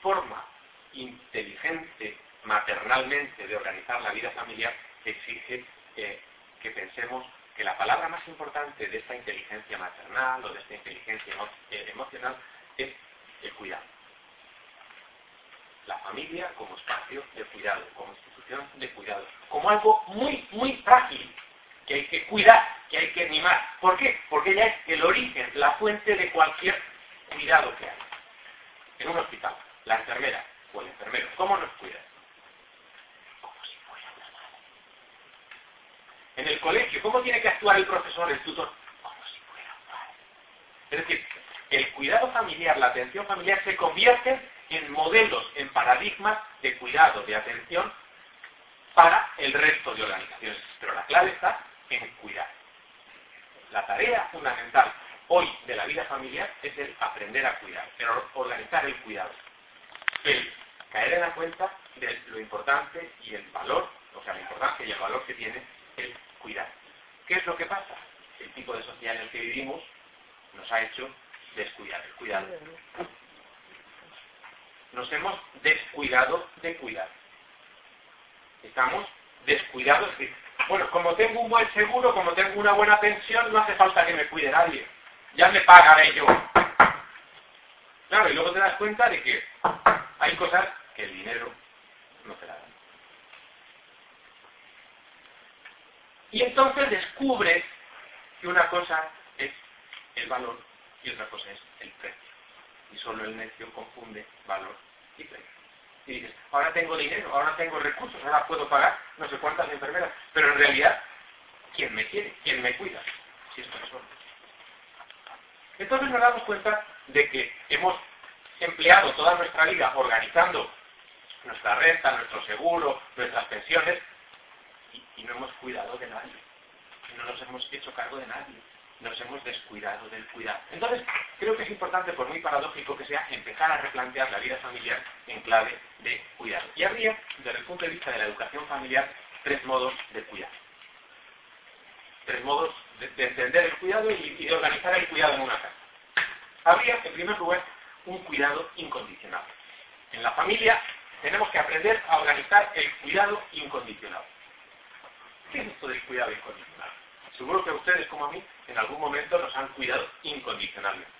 Speaker 1: forma inteligente maternalmente de organizar la vida familiar exige que pensemos que la palabra más importante de esta inteligencia maternal o de esta inteligencia eh, emocional es el cuidado. La familia como espacio de cuidado, como institución de cuidado, como algo muy, muy frágil, que hay que cuidar, que hay que animar. ¿Por qué? Porque ella es el origen, la fuente de cualquier cuidado que hay. En un hospital, la enfermera o el enfermero, ¿cómo nos cuida? En el colegio, ¿cómo tiene que actuar el profesor, el tutor? Como si fuera. Es decir, el cuidado familiar, la atención familiar se convierten en modelos, en paradigmas de cuidado, de atención para el resto de organizaciones. Pero la clave está en cuidar. La tarea fundamental hoy de la vida familiar es el aprender a cuidar, pero organizar el cuidado. El caer en la cuenta de lo importante y el valor, o sea, la importancia y el valor que tiene el cuidar. ¿Qué es lo que pasa? El tipo de sociedad en el que vivimos nos ha hecho descuidar el cuidado. Nos hemos descuidado de cuidar. Estamos descuidados, bueno, como tengo un buen seguro, como tengo una buena pensión, no hace falta que me cuide nadie. Ya me pagaré yo. Claro, y luego te das cuenta de que hay cosas que el dinero no te la da. Y entonces descubres que una cosa es el valor y otra cosa es el precio. Y solo el necio confunde valor y precio. Y dices, ahora tengo dinero, ahora tengo recursos, ahora puedo pagar no sé cuántas enfermeras. Pero en realidad, ¿quién me quiere? ¿Quién me cuida? Si es persona. Entonces nos damos cuenta de que hemos empleado toda nuestra vida organizando nuestra renta, nuestro seguro, nuestras pensiones, y, no hemos cuidado de nadie. No nos hemos hecho cargo de nadie. Nos hemos descuidado del cuidado. Entonces, creo que es importante, por muy paradójico que sea, empezar a replantear la vida familiar en clave de cuidado. Y habría, desde el punto de vista de la educación familiar, tres modos de cuidar. Tres modos de, entender el cuidado y, y de organizar el cuidado en una casa. Habría, en primer lugar, un cuidado incondicional. En la familia tenemos que aprender a organizar el cuidado incondicional. ¿Qué es esto del cuidado incondicional? Seguro que ustedes, como a mí, en algún momento nos han cuidado incondicionalmente.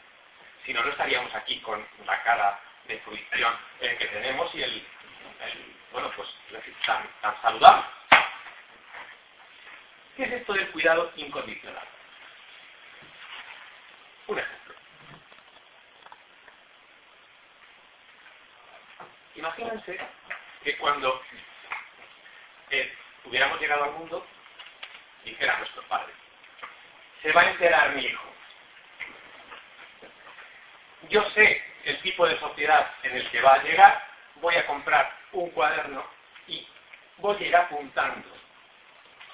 Speaker 1: Si no, no estaríamos aquí con la cara de fruición eh, que tenemos y el, bueno, pues tan, tan saludable. ¿Qué es esto del cuidado incondicional? Un ejemplo. Imagínense que cuando eh, hubiéramos llegado al mundo, dijera nuestro padre, se va a enterar mi hijo. Yo sé el tipo de sociedad en el que va a llegar, voy a comprar un cuaderno y voy a ir apuntando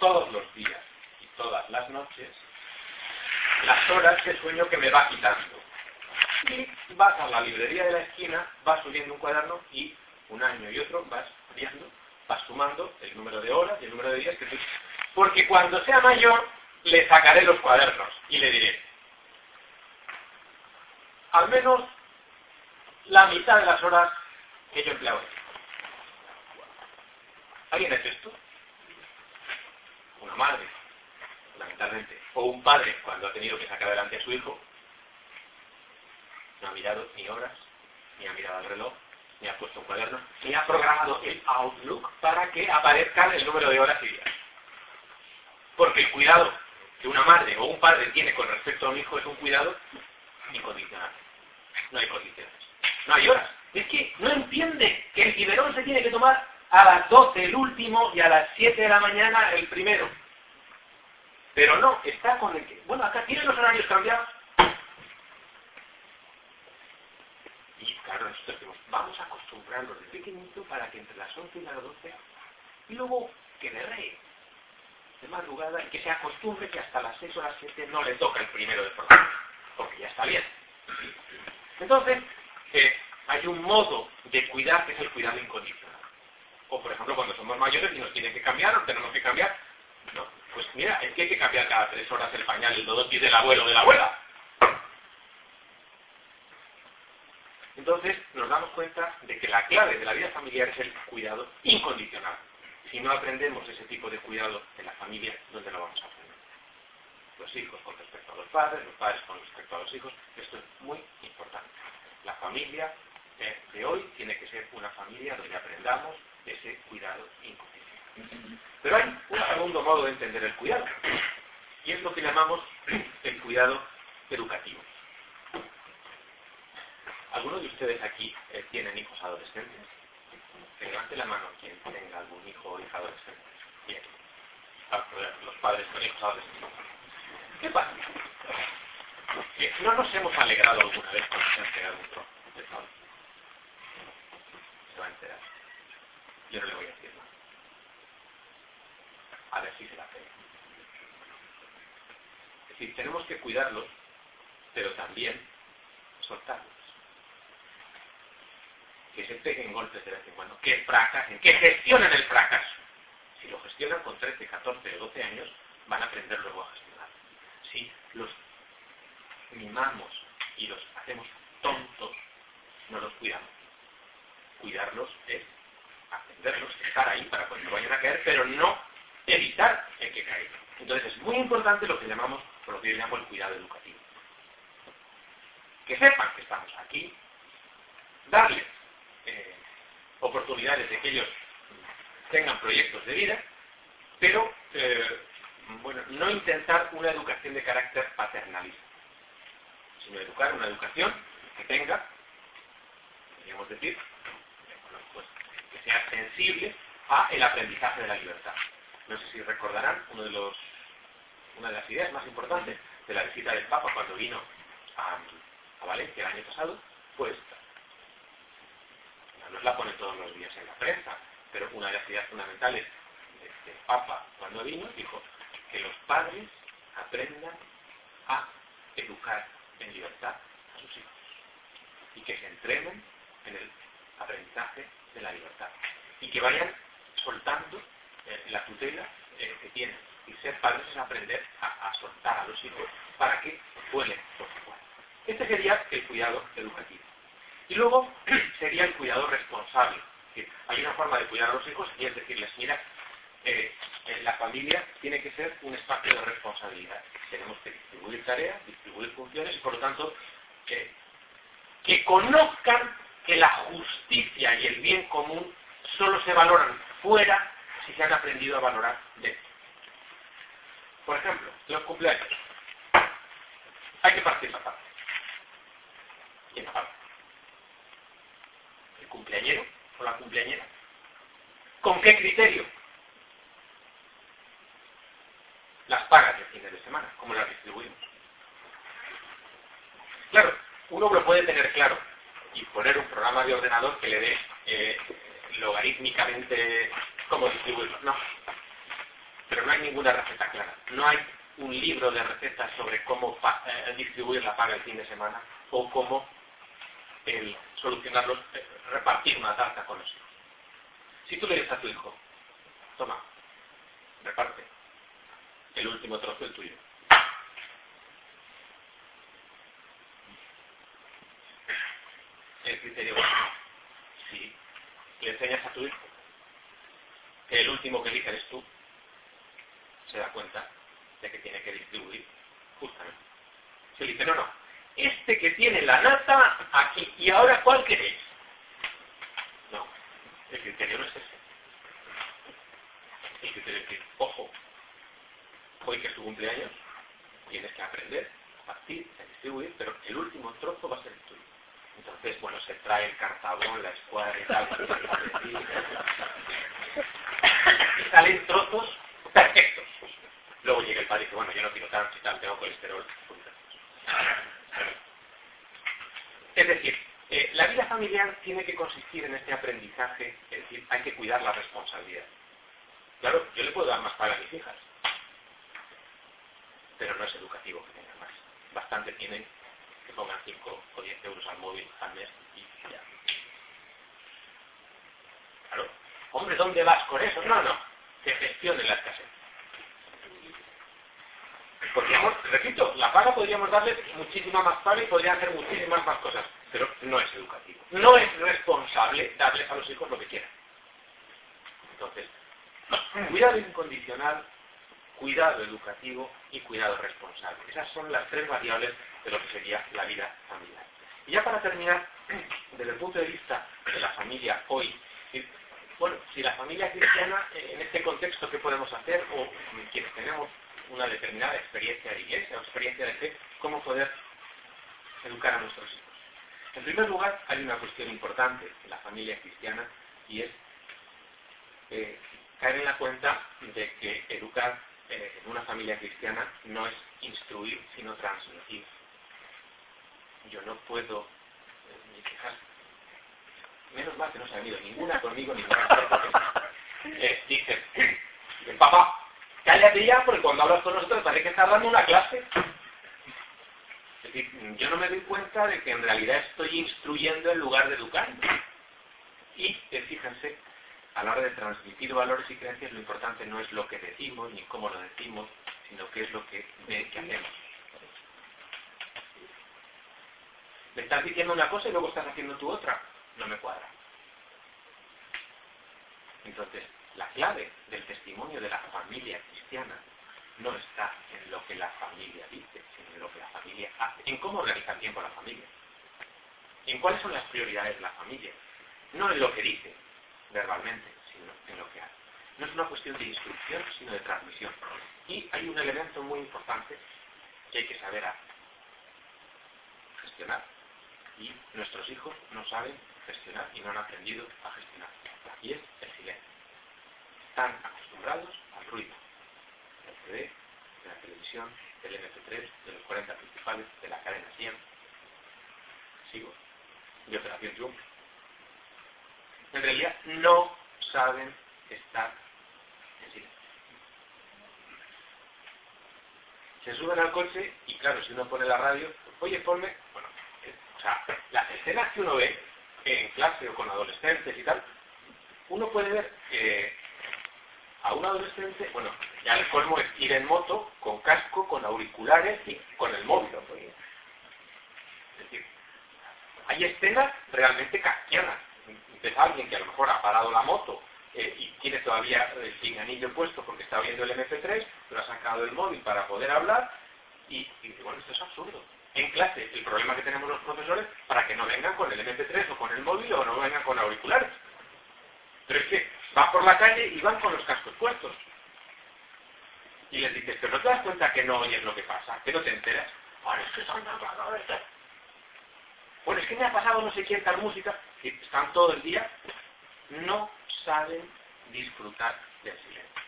Speaker 1: todos los días y todas las noches las horas de sueño que me va quitando. Y vas a la librería de la esquina, vas subiendo un cuaderno y un año y otro vas viendo vas sumando el número de horas y el número de días que tú... Porque cuando sea mayor, le sacaré los cuadernos y le diré, al menos la mitad de las horas que yo empleo. ¿Alguien ha hecho esto? Una madre, fundamentalmente, o un padre cuando ha tenido que sacar adelante a su hijo, no ha mirado ni horas, ni ha mirado el reloj, ni ha puesto un cuaderno, ni ha programado el Outlook para que aparezca el número de horas y días. Porque el cuidado que una madre o un padre tiene con respecto a un hijo es un cuidado incondicional. No hay condiciones. No hay horas. Es que no entiende que el biberón se tiene que tomar a las 12 el último y a las 7 de la mañana el primero. Pero no, está con el que... Bueno, acá tienen los horarios cambiados. Y claro, nosotros decimos, vamos a acostumbrarnos de pequeñito para que entre las 11 y las 12, y luego que de rey, de madrugada, y que se acostumbre que hasta las 6 o las 7 no le toca el primero de forma, porque ya está bien. Entonces, eh, hay un modo de cuidar que es el cuidado incondicional. O, por ejemplo, cuando somos mayores y nos tienen que cambiar o tenemos que cambiar. No, pues mira, es que hay que cambiar cada tres horas el pañal, el y del abuelo o de la abuela. Entonces nos damos cuenta de que la clave de la vida familiar es el cuidado incondicional. Si no aprendemos ese tipo de cuidado en la familia, ¿dónde lo vamos a aprender? Los hijos con respecto a los padres, los padres con respecto a los hijos. Esto es muy importante. La familia de hoy tiene que ser una familia donde aprendamos ese cuidado incondicional. Pero hay un segundo modo de entender el cuidado, y es lo que llamamos el cuidado educativo. ¿Alguno de ustedes aquí eh, tienen hijos adolescentes? Que levante la mano quien tenga algún hijo o hija adolescente. Bien. Ah, los padres con hijos adolescentes. ¿Qué pasa? Que no nos hemos alegrado alguna vez cuando se ha entregado un trozo de Se va a enterar. Yo no le voy a decir nada. A ver si se la pega. Es decir, tenemos que cuidarlos, pero también soltarlos que se peguen golpes de vez en cuando, que fracasen, que gestionen el fracaso. Si lo gestionan con 13, 14 o 12 años, van a aprender luego a gestionar. Si los mimamos y los hacemos tontos, no los cuidamos. Cuidarlos es atenderlos, dejar ahí para cuando vayan a caer, pero no evitar el que caiga. Entonces es muy importante lo que llamamos, por lo que yo llamo el cuidado educativo. Que sepan que estamos aquí, darles eh, oportunidades de que ellos tengan proyectos de vida, pero eh, bueno, no intentar una educación de carácter paternalista, sino educar una educación que tenga, podríamos decir, pues, que sea sensible a el aprendizaje de la libertad. No sé si recordarán una de las ideas más importantes de la visita del Papa cuando vino a, Valencia el año pasado, pues no la pone todos los días en la prensa, pero una de las ideas fundamentales del Papa cuando vino dijo que los padres aprendan a educar en libertad a sus hijos y que se entrenen en el aprendizaje de la libertad y que vayan soltando eh, la tutela eh, que tienen y ser padres es aprender a, soltar a los hijos para que vuelen por su cuenta. Este sería el cuidado educativo. Y luego sería el cuidado responsable. hay una forma de cuidar a los hijos y es decirles, mira, eh, la familia tiene que ser un espacio de responsabilidad. Tenemos que distribuir tareas, distribuir funciones y por lo tanto que, que conozcan que la justicia y el bien común solo se valoran fuera si se han aprendido a valorar dentro. Por ejemplo, los cumpleaños. Hay que partir la parte. ¿Quién la parte? ¿El cumpleañero o la cumpleañera? ¿Con qué criterio? las pagas de fines de semana, cómo las distribuimos. Claro, uno lo puede tener claro y poner un programa de ordenador que le dé eh, logarítmicamente cómo distribuirlo. No. Pero no hay ninguna receta clara. No hay un libro de recetas sobre cómo eh, distribuir la paga el fin de semana o cómo el solucionarlo, eh, repartir una tarta con hijos. Si tú le dices a tu hijo, toma, reparte, el último trozo es tuyo. El criterio si le enseñas a tu hijo que el último que elige eres tú, se da cuenta de que tiene que distribuir justamente. Se dice, no, no, este que tiene la nata aquí, y ahora ¿cuál queréis? No, el criterio no es ese. El criterio es decir, ojo, hoy que es tu cumpleaños, tienes que aprender a partir, a distribuir, pero el último trozo va a ser el tuyo. Entonces, bueno, se trae el cartabón, la escuadra y tal. y salen trozos perfectos. Luego llega el padre y dice, bueno, yo no quiero tanto y tal, tengo colesterol. Es decir, eh, la vida familiar tiene que consistir en este aprendizaje, es decir, hay que cuidar la responsabilidad. Claro, yo le puedo dar más para mis hijas, pero no es educativo que tengan más. Bastante tienen que pongan 5 o 10 euros al móvil al mes y ya. Claro. Hombre, ¿dónde vas con eso? No, no. Que gestionen la escasez. Podríamos, repito, la paga podríamos darle muchísima más paga y podrían hacer muchísimas más cosas, pero no es educativo. No es responsable darles a los hijos lo que quieran. Entonces, cuidado cuidado educativo y cuidado responsable. Esas son las tres variables de lo que sería la vida familiar. Y ya para terminar, desde el punto de vista de la familia hoy, bueno, si la familia cristiana, eh, en este contexto, ¿qué podemos hacer? O quienes tenemos una determinada experiencia de iglesia o experiencia de fe, ¿cómo poder educar a nuestros hijos? En primer lugar, hay una cuestión importante en la familia cristiana y es eh, caer en la cuenta de que educar en una familia cristiana no es instruir, sino transmitir. Yo no puedo, eh, ni quejar. Menos mal que no se ha venido ninguna conmigo, ninguna eh, Dice, papá, cállate ya, porque cuando hablas con nosotros parece que estás dando una clase. Es decir, yo no me doy cuenta de que en realidad estoy instruyendo en lugar de educar. Eh, a la hora de transmitir valores y creencias lo importante no es lo que decimos ni cómo lo decimos, sino qué es lo que, que hacemos. Me estás diciendo una cosa y luego estás haciendo tu otra. No me cuadra. Entonces, la clave del testimonio de la familia cristiana no está en lo que la familia dice, sino en lo que la familia hace, en cómo organiza el tiempo la familia, en cuáles son las prioridades de la familia, no en lo que dice verbalmente, sino en lo que hace. No es una cuestión de instrucción, sino de transmisión. Y hay un elemento muy importante que hay que saber gestionar. Y nuestros hijos no saben gestionar y no han aprendido a gestionar. Y es el silencio. Están acostumbrados al ruido del CD, de la televisión, del MP3, de los 40 principales, de la cadena 100. Sigo. De Operación Jump. En realidad no saben estar en silencio. Se suben al coche y claro, si uno pone la radio, oye, ponme, bueno, eh, o sea, las escenas que uno ve en clase o con adolescentes y tal, uno puede ver que a un adolescente, bueno, ya el colmo es ir en moto, con casco, con auriculares y con el móvil. Es decir, hay escenas realmente castianas. Ves alguien que a lo mejor ha parado la moto eh, y tiene todavía el pinganillo puesto porque está viendo el MP3, pero ha sacado el móvil para poder hablar y, y bueno, esto es absurdo. En clase, el problema que tenemos los profesores para que no vengan con el MP3 o con el móvil o no vengan con auriculares. Pero es que van por la calle y van con los cascos puestos. Y les dices, pero no te das cuenta que no oyes lo que pasa, que no te enteras. Ahora es que son Bueno, es que me ha pasado no sé quién tal música, y están todo el día, no saben disfrutar del silencio.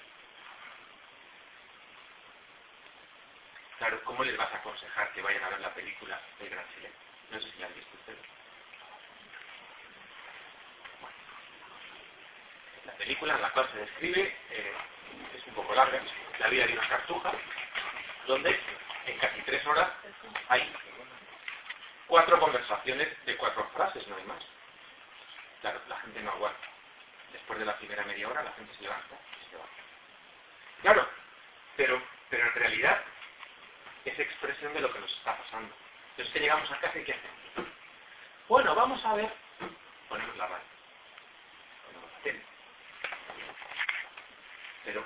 Speaker 1: Claro, ¿cómo les vas a aconsejar que vayan a ver la película El Gran Silencio? No sé si la han visto ustedes. la película en la cual se describe, eh, es un poco larga, la vida de una cartuja, donde en casi tres horas hay cuatro conversaciones de cuatro frases, no hay más. Claro, la gente no aguanta. Después de la primera media hora la gente se levanta y se. Claro, pero, pero en realidad es expresión de lo que nos está pasando. Entonces que llegamos a casa y ¿qué hacemos? Bueno, vamos a ver, ponemos la radio, ponemos la tele. Pero,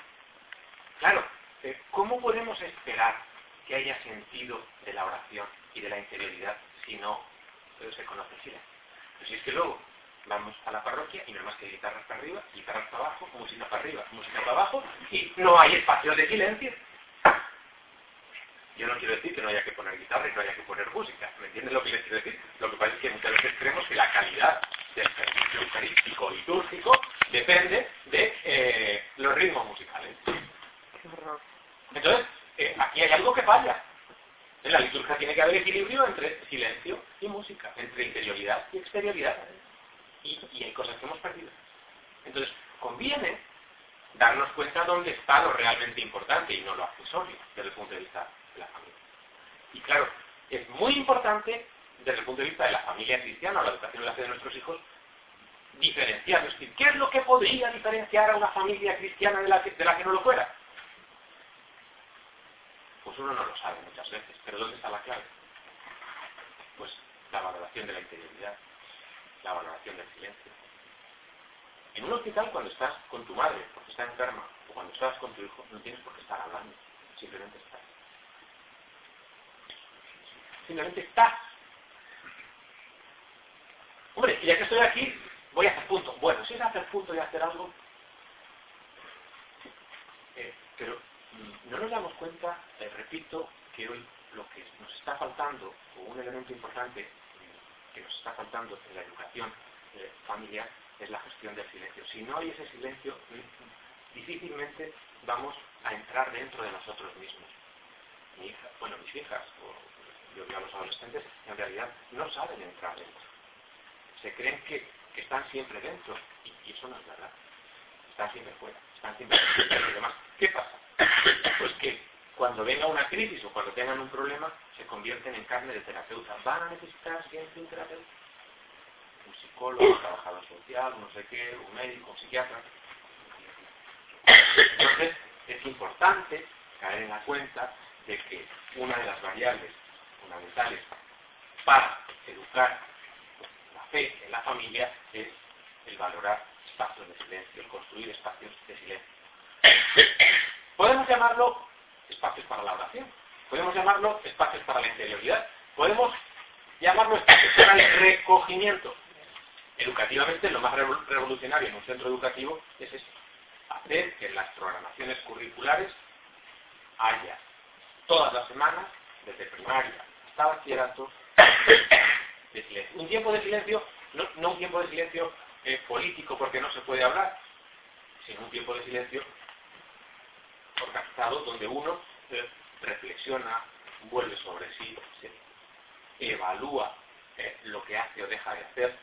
Speaker 1: claro, eh, ¿cómo podemos esperar que haya sentido de la oración y de la interioridad si no se conoce silencio? Pues si es que luego vamos a la parroquia y no hay más que guitarras para arriba, guitarras para abajo, música para arriba, música para abajo, y no hay espacio de silencio. Yo no quiero decir que no haya que poner guitarra y no haya que poner música. ¿Me entiendes lo que les quiero decir? Lo que pasa es que muchas veces creemos que la calidad del servicio eucarístico litúrgico depende de eh, los ritmos musicales. Entonces, eh, aquí hay algo que falla. En la liturgia tiene que haber equilibrio entre silencio y música, entre interioridad y exterioridad. Y, y hay cosas que hemos perdido. Entonces, conviene darnos cuenta dónde está lo realmente importante y no lo accesorio desde el punto de vista de la familia. Y claro, es muy importante desde el punto de vista de la familia cristiana o la educación de la fe de nuestros hijos diferenciar. Es decir, ¿qué es lo que podría diferenciar a una familia cristiana de la de la que no lo fuera? Uno no lo sabe muchas veces, pero ¿dónde está la clave? Pues la valoración de la interioridad, la valoración del silencio. En un hospital, cuando estás con tu madre, porque está enferma, o cuando estás con tu hijo, no tienes por qué estar hablando, simplemente estás. Simplemente estás. Hombre, ya que estoy aquí, voy a hacer punto. Bueno, si es hacer punto y hacer algo, eh, pero no nos damos cuenta, eh, repito, que hoy lo que nos está faltando, o un elemento importante eh, que nos está faltando en la educación familiar, es la gestión del silencio. Si no hay ese silencio, mm, difícilmente vamos a entrar dentro de nosotros mismos. Mi hija, bueno, mis hijas, o yo digo a los adolescentes, en realidad no saben entrar dentro. Se creen que están siempre dentro. Y, eso no es verdad. Están siempre fuera. ¿Qué pasa? Pues que cuando venga una crisis o cuando tengan un problema, se convierten en carne de terapeuta. Van a necesitar siempre un terapeuta. Un psicólogo, un trabajador social, no sé qué, un médico, un psiquiatra. Entonces, es importante caer en la cuenta de que una de las variables fundamentales para educar en la familia es el valorar espacios de silencio, construir espacios de silencio. Podemos llamarlo espacios para la oración, podemos llamarlo espacios para la interioridad, podemos llamarlo espacios para el recogimiento. Educativamente, lo más revolucionario en un centro educativo es esto, hacer que en las programaciones curriculares haya todas las semanas, desde primaria hasta bachillerato, de silencio. Un tiempo de silencio, no, un tiempo de silencio eh, político porque no se puede hablar, sino un tiempo de silencio organizado donde uno reflexiona, vuelve sobre sí, evalúa eh, lo que hace o deja de hacer.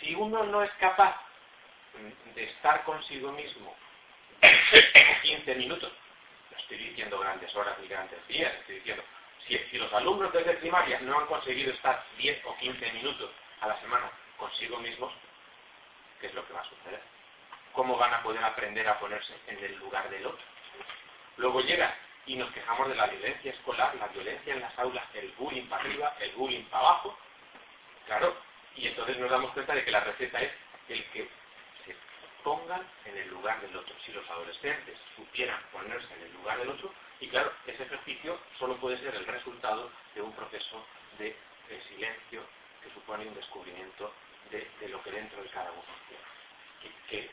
Speaker 1: Si uno no es capaz de estar consigo mismo 15 minutos, no estoy diciendo grandes horas ni grandes días, estoy diciendo, si los alumnos desde primaria no han conseguido estar 10 o 15 minutos a la semana consigo mismos, ¿qué es lo que va a suceder? ¿Cómo van a poder aprender a ponerse en el lugar del otro? Luego llega y nos quejamos de la violencia escolar, la violencia en las aulas, el bullying para arriba, el bullying para abajo. Claro, y entonces nos damos cuenta de que la receta es el que se pongan en el lugar del otro. Si los adolescentes supieran ponerse en el lugar del otro, y claro, ese ejercicio solo puede ser el resultado de un proceso de, silencio que supone un descubrimiento de, lo que dentro de cada uno tiene.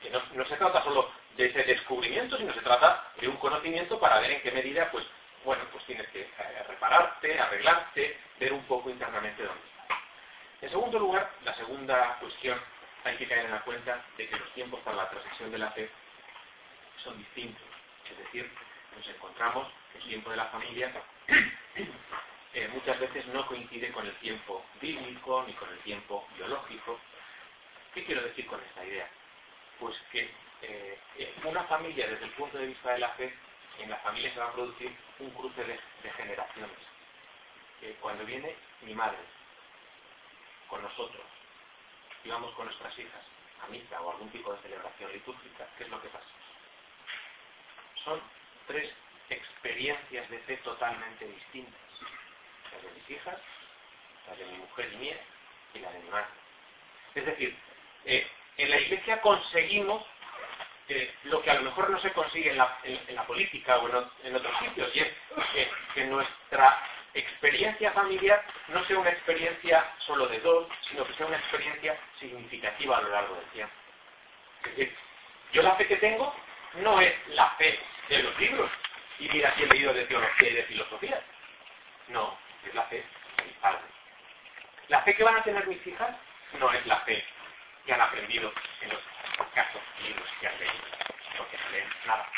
Speaker 1: Que, no, no se trata solo de ese descubrimiento, sino se trata de un conocimiento para ver en qué medida, pues, bueno, pues tienes que eh, repararte, arreglarte, ver un poco internamente dónde estás. En segundo lugar, la segunda cuestión, hay que caer en la cuenta de que los tiempos para la transacción de la fe son distintos. Es decir, nos encontramos que el tiempo de la familia eh, muchas veces no coincide con el tiempo bíblico ni con el tiempo biológico. ¿Qué quiero decir con esta idea? Pues que eh, una familia desde el punto de vista de la fe, en la familia se va a producir un cruce de, generaciones. Eh, cuando viene mi madre con nosotros y vamos con nuestras hijas a misa o algún tipo de celebración litúrgica, ¿qué es lo que pasa? Son tres experiencias de fe totalmente distintas. Las de mis hijas, las de mi mujer mía y la de mi madre. Es decir, eh, en la iglesia conseguimos eh, lo que a lo mejor no se consigue en la, política o en, otros sitios, y es que nuestra experiencia familiar no sea una experiencia solo de dos, sino que sea una experiencia significativa a lo largo del tiempo. Es decir, yo la fe que tengo no es la fe de los libros, y mira si he leído de teología y de filosofía. No, es la fe de mi padre. La fe que van a tener mis hijas no es la fe que han aprendido en los casos libros que han leído, porque no leen nada.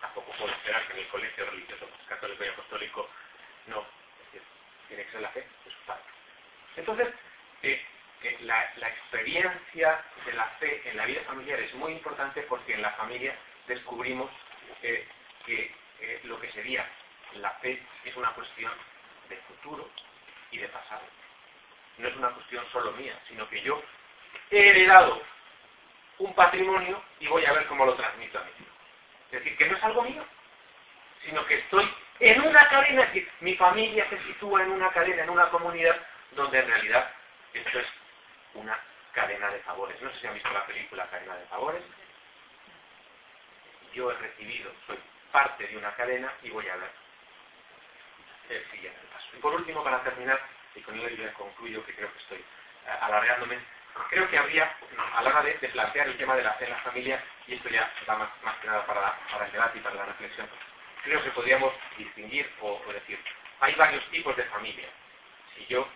Speaker 1: Tampoco puedo esperar que en el colegio religioso católico y apostólico no, tiene que ser la fe de su padre. Entonces, eh, eh, la, la, experiencia de la fe en la vida familiar es muy importante porque en la familia descubrimos eh, que lo que sería la fe es una cuestión de futuro y de pasado. No es una cuestión solo mía, sino que yo he heredado un patrimonio y voy a ver cómo lo transmito a mi hijo. Es decir, que no es algo mío, sino que estoy en una cadena, es decir, mi familia se sitúa en una cadena, en una comunidad, donde en realidad esto es una cadena de favores. No sé si han visto la película Cadena de Favores. Yo he recibido, soy parte de una cadena y voy a ver Y por último, para terminar, y con ello ya concluyo que creo que estoy uh, alargándome, creo que habría, a la hora de, plantear el tema de la fe en la familia, y esto ya va más, que nada para, para, el debate y para la reflexión, creo que podríamos distinguir o, decir, hay varios tipos de familia. Si yo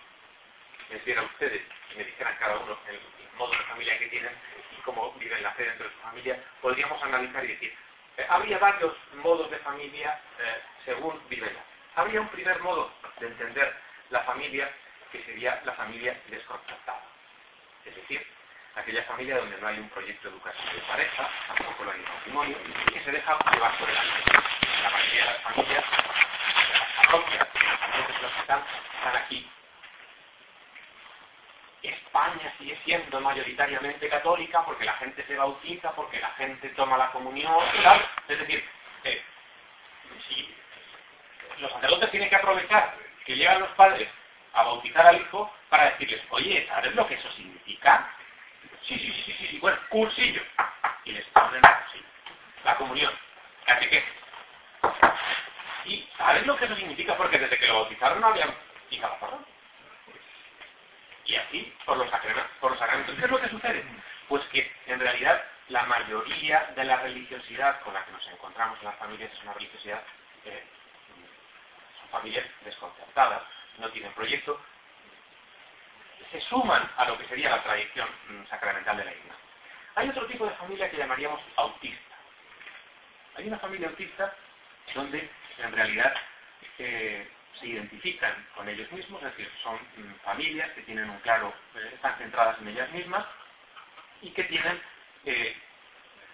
Speaker 1: les viera a ustedes y me dijeran cada uno el, modo de familia que tienen y cómo viven la fe dentro de su familia, podríamos analizar y decir, eh, habría varios modos de familia eh, según viven Habría un primer modo de entender la familia que sería la familia desconcertada. Es decir, aquella familia donde no hay un proyecto educativo de pareja, tampoco lo hay un matrimonio, y que se deja llevar por el aire. La mayoría de las familias, las parroquias, las familias los que están, están aquí. España sigue siendo mayoritariamente católica porque la gente se bautiza, porque la gente toma la comunión, tal. Es decir, eh, si los sacerdotes tienen que aprovechar que llegan los padres a bautizar al hijo para decirles, oye, ¿sabes lo que eso significa? Sí, sí, sí, sí, sí, bueno, cursillo. Y les ponen el cursillo. La comunión, la que ¿Y sabes lo que eso significa? Porque desde que lo bautizaron no habían pisado perdón. Y así, por los, por los sacramentos. ¿Qué es lo que sucede? Pues que en realidad la mayoría de la religiosidad con la que nos encontramos en las familias es una religiosidad, eh, familias desconcertadas, no tienen proyecto, se suman a lo que sería la tradición mm, sacramental de la Iglesia. Hay otro tipo de familia que llamaríamos autista. Hay una familia autista donde en realidad eh, se identifican con ellos mismos, es decir, son mm, familias que tienen un claro, eh, están centradas en ellas mismas y que tienen eh,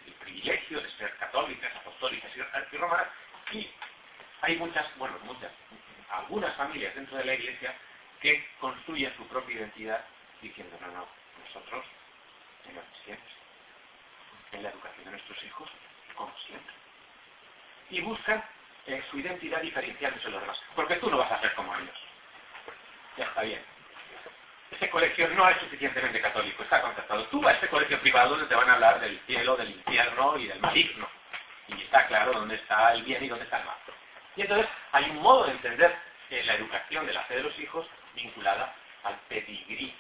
Speaker 1: el privilegio de ser católicas, apostólicas y romanas, y hay muchas, bueno, muchas, algunas familias dentro de la Iglesia que construyen su propia identidad diciendo, no, no, nosotros, en los cristianos, en la educación de nuestros hijos, como siempre. Y buscan eh, su identidad diferencial de los demás, porque tú no vas a ser como ellos. Ya está bien. Ese colegio no es suficientemente católico, está concertado. Tú vas a ese colegio privado donde te van a hablar del cielo, del infierno y del maligno. Y está claro dónde está el bien y dónde está el mal. Y entonces hay un modo de entender eh, la educación de la fe de los hijos vinculada al pedigrí.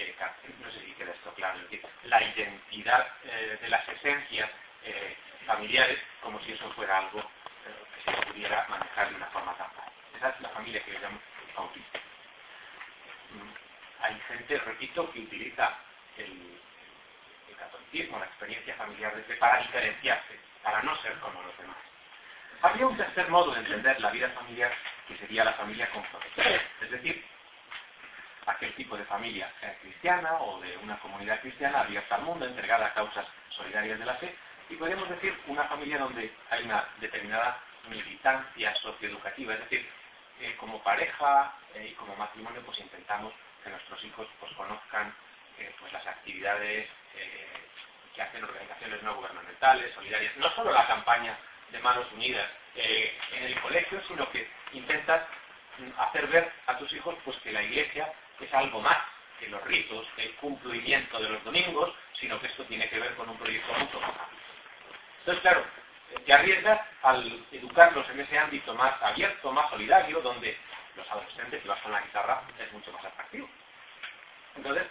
Speaker 1: Eh, no sé si queda esto claro, la identidad eh, de las esencias familiares como si eso fuera algo que se pudiera manejar de una forma tan fácil. Esa es la familia que yo llamo autista hay gente, repito, que utiliza el, catolicismo, la experiencia familiar de para diferenciarse, para no ser como los demás. Habría un tercer modo de entender la vida familiar que sería la familia comprometida, es decir, aquel tipo de familia cristiana o de una comunidad cristiana abierta al mundo, entregada a causas solidarias de la fe, y podríamos decir una familia donde hay una determinada militancia socioeducativa, es decir, eh, como pareja eh, y como matrimonio pues intentamos que nuestros hijos pues conozcan eh, pues las actividades que hacen organizaciones no gubernamentales, solidarias, no solo la campaña de Manos Unidas eh, en el colegio, sino que intentas mm, hacer ver a tus hijos pues que la iglesia es algo más que los ritos, el cumplimiento de los domingos, sino que esto tiene que ver con un proyecto mucho más amplio. Entonces, claro, te arriesgas al educarlos en ese ámbito más abierto, más solidario, donde los adolescentes, si vas con la guitarra, es mucho más atractivo. Entonces,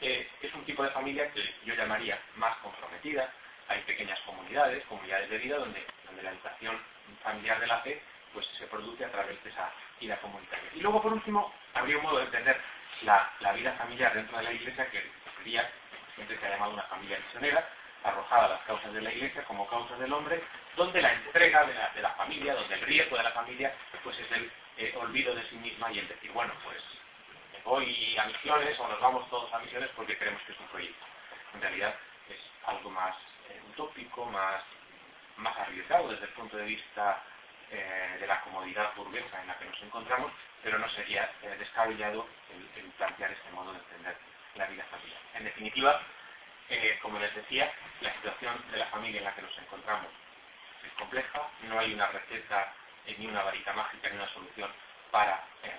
Speaker 1: eh, es un tipo de familia que yo llamaría más comprometida. Hay pequeñas comunidades, comunidades de vida, donde, la educación familiar de la fe pues se produce a través de esa vida comunitaria. Y luego, por último, habría un modo de entender la, vida familiar dentro de la Iglesia que sería, siempre se ha llamado una familia misionera, arrojada a las causas de la Iglesia como causas del hombre, donde la entrega de la, de la familia, donde el riesgo de la familia, pues es el eh, olvido de sí misma y el decir, bueno, pues voy a misiones o nos vamos todos a misiones porque creemos que es un proyecto. En realidad es algo más eh, utópico, más, más arriesgado desde el punto de vista eh, de la comodidad burguesa en la que nos encontramos, pero no sería descabellado el, plantear este modo de entender la vida familiar. En definitiva, como les decía, la situación de la familia en la que nos encontramos es compleja, no hay una receta ni una varita mágica ni una solución para eh,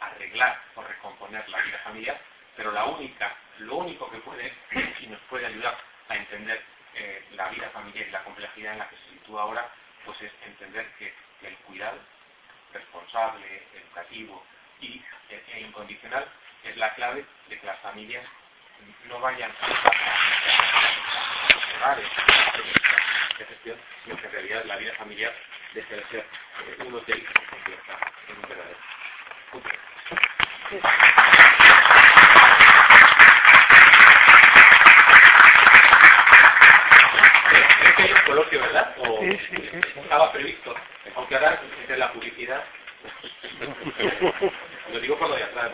Speaker 1: arreglar o recomponer la vida familiar, pero la única, lo único que puede y nos puede ayudar a entender eh, la vida familiar y la complejidad en la que se sitúa ahora, pues es entender que, el cuidado responsable, educativo y, e, e incondicional es la clave de que las familias no vayan a de gestión, sino que en realidad la vida familiar deje de ser eh, un hotel que se convierta en un verdadero sí, sí, sí, estaba previsto, aunque ahora es la publicidad. Lo digo por lo de atrás,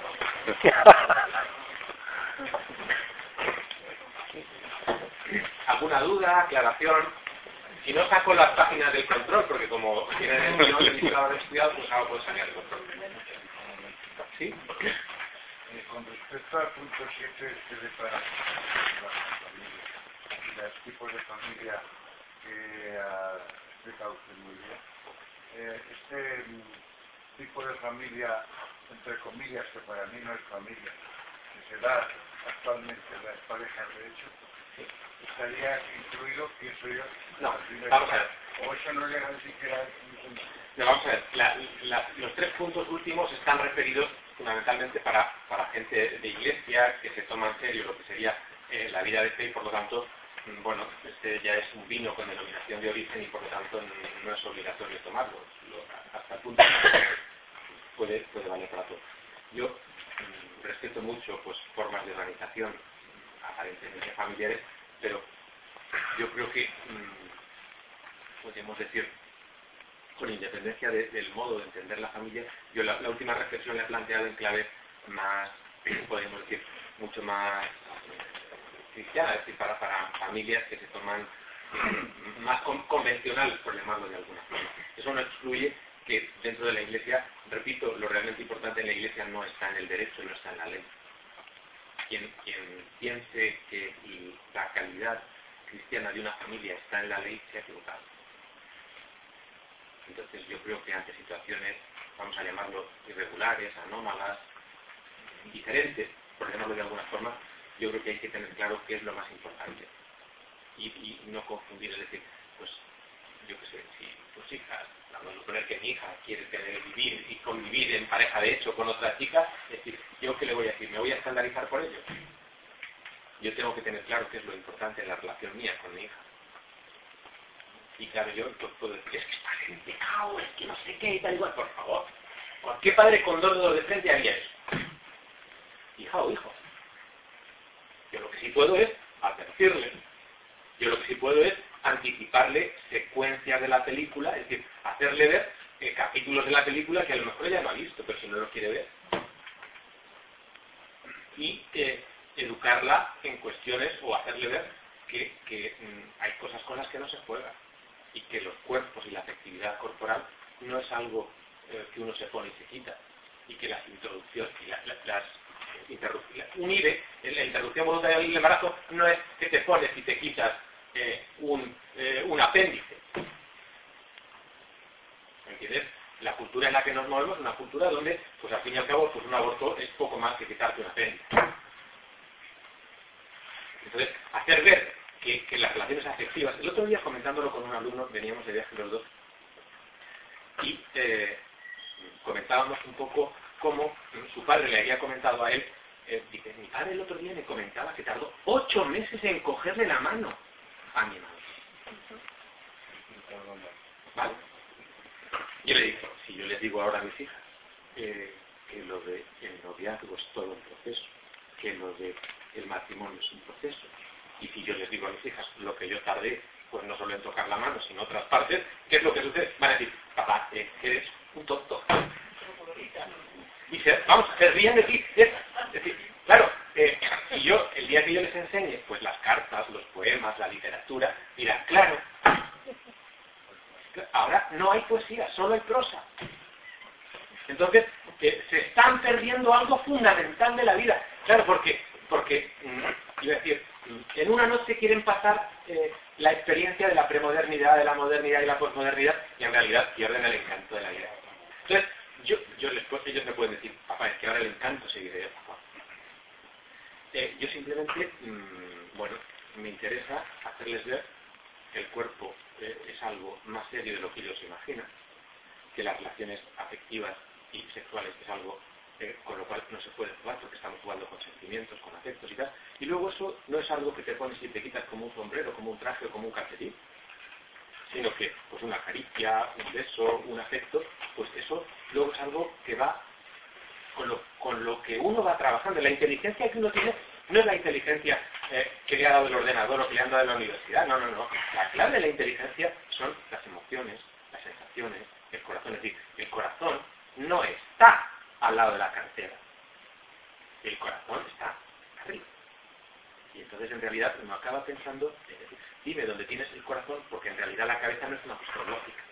Speaker 1: ¿Alguna duda, aclaración? Si no saco las páginas del control, porque como tienen el guion de estudiado, pues ahora puedo sacar el control. ¿Sí?
Speaker 2: Eh, con respecto al punto 7 este de para los tipos de familia que uh, explica usted muy bien, eh, este mm, tipo de familia entre comillas, que para mí no es familia, que se da actualmente las parejas de hecho, estaría incluido, pienso yo,
Speaker 1: no, vamos a ver.
Speaker 2: O eso no llega ni siquiera
Speaker 1: no, vamos a ver, los tres puntos últimos están referidos fundamentalmente para, para gente de iglesia que se toma en serio lo que sería eh, la vida de fe y por lo tanto, bueno, este ya es un vino con denominación de origen y por lo tanto no es obligatorio tomarlo, hasta el punto puede, puede valer para todo. Yo mm, respeto mucho pues formas de organización aparentemente familiares, pero yo creo que mm, podemos decir con independencia del modo de entender la familia, yo la, última reflexión la he planteado en clave más, podemos decir, mucho más cristiana, es decir, para, familias que se toman mm, más convencionales, por llamarlo de alguna forma. Eso no excluye que dentro de la Iglesia, repito, lo realmente importante en la Iglesia no está en el derecho, no está en la ley. Quien, quien piense que la calidad cristiana de una familia está en la ley se ha equivocado. Entonces yo creo que ante situaciones, vamos a llamarlo irregulares, anómalas, diferentes, por llamarlo de alguna forma, yo creo que hay que tener claro qué es lo más importante. Y, no confundir, es decir, pues yo qué sé, si tus hijas, vamos a suponer que mi hija quiere tener, vivir y convivir en pareja de hecho con otra chica, es decir, ¿yo qué le voy a decir? ¿Me voy a estandarizar por ello? Yo tengo que tener claro qué es lo importante en la relación mía con mi hija. Y claro, yo puedo decir, es que está gente es que no sé qué y tal igual. Por favor, ¿qué padre con dos dedos de frente haría eso? Hija o hijo. Puedo es advertirle. Yo lo que sí puedo es anticiparle secuencias de la película, es decir, hacerle ver eh, capítulos de la película que a lo mejor ella no ha visto, pero si no lo quiere ver. Y eh, educarla en cuestiones o hacerle ver que, mm, hay cosas con las que no se juega y que los cuerpos y la afectividad corporal no es algo eh, que uno se pone y se quita y que las introducciones y las un IVE, la interrupción voluntaria del embarazo no es que te pones y te quitas eh, un, eh, un apéndice ¿entiendes? la cultura en la que nos movemos es una cultura donde pues al fin y al cabo pues un aborto es poco más que quitarte un apéndice entonces hacer ver que, las relaciones afectivas, el otro día comentándolo con un alumno, veníamos de viaje los dos, y eh, comentábamos un poco cómo su padre le había comentado a él, eh, dice, mi padre el otro día me comentaba que tardó ocho meses en cogerle la mano a mi madre. ¿Vale? Yo le digo, si yo les digo ahora a mis hijas eh, que lo de el noviazgo es todo un proceso, que lo de el matrimonio es un proceso, y si yo les digo a mis hijas lo que yo tardé, pues no solo en tocar la mano, sino otras partes, ¿qué es lo que sucede? Van a decir, papá, eh, eres un tonto. Y se, vamos, se ríen de ti. Es, decir, claro, eh, si yo, el día que yo les enseñe, pues las cartas, los poemas, la literatura, dirán, claro, ahora no hay poesía, solo hay prosa. Entonces, eh, se están perdiendo algo fundamental de la vida. Claro, porque, porque, mm, iba a decir, en una noche quieren pasar eh, la experiencia de la premodernidad, de la modernidad y la posmodernidad y en realidad pierden el encanto de la vida. Entonces, yo, yo les, ellos me pueden decir, papá, es que ahora el encanto seguirá de papá. Eh, yo simplemente, mm, bueno, me interesa hacerles ver que el cuerpo eh, es algo más serio de lo que ellos imaginan, que las relaciones afectivas y sexuales es algo con lo cual no se puede jugar porque estamos jugando con sentimientos, con afectos y tal. Y luego eso no es algo que te pones y te quitas como un sombrero, como un traje o como un calcetín, sino que pues una caricia, un beso, un afecto, pues eso luego es algo que va con lo, con lo que uno va trabajando. La inteligencia que uno tiene no es la inteligencia eh, que le ha dado el ordenador o que le han dado en la universidad, no, no, no. La clave de la inteligencia son las emociones, las sensaciones, el corazón. Es decir, el corazón no está al lado de la cartera. El corazón está arriba. Entonces en realidad uno acaba pensando, dime dónde tienes el corazón, porque en realidad la cabeza no es una cuestión lógica.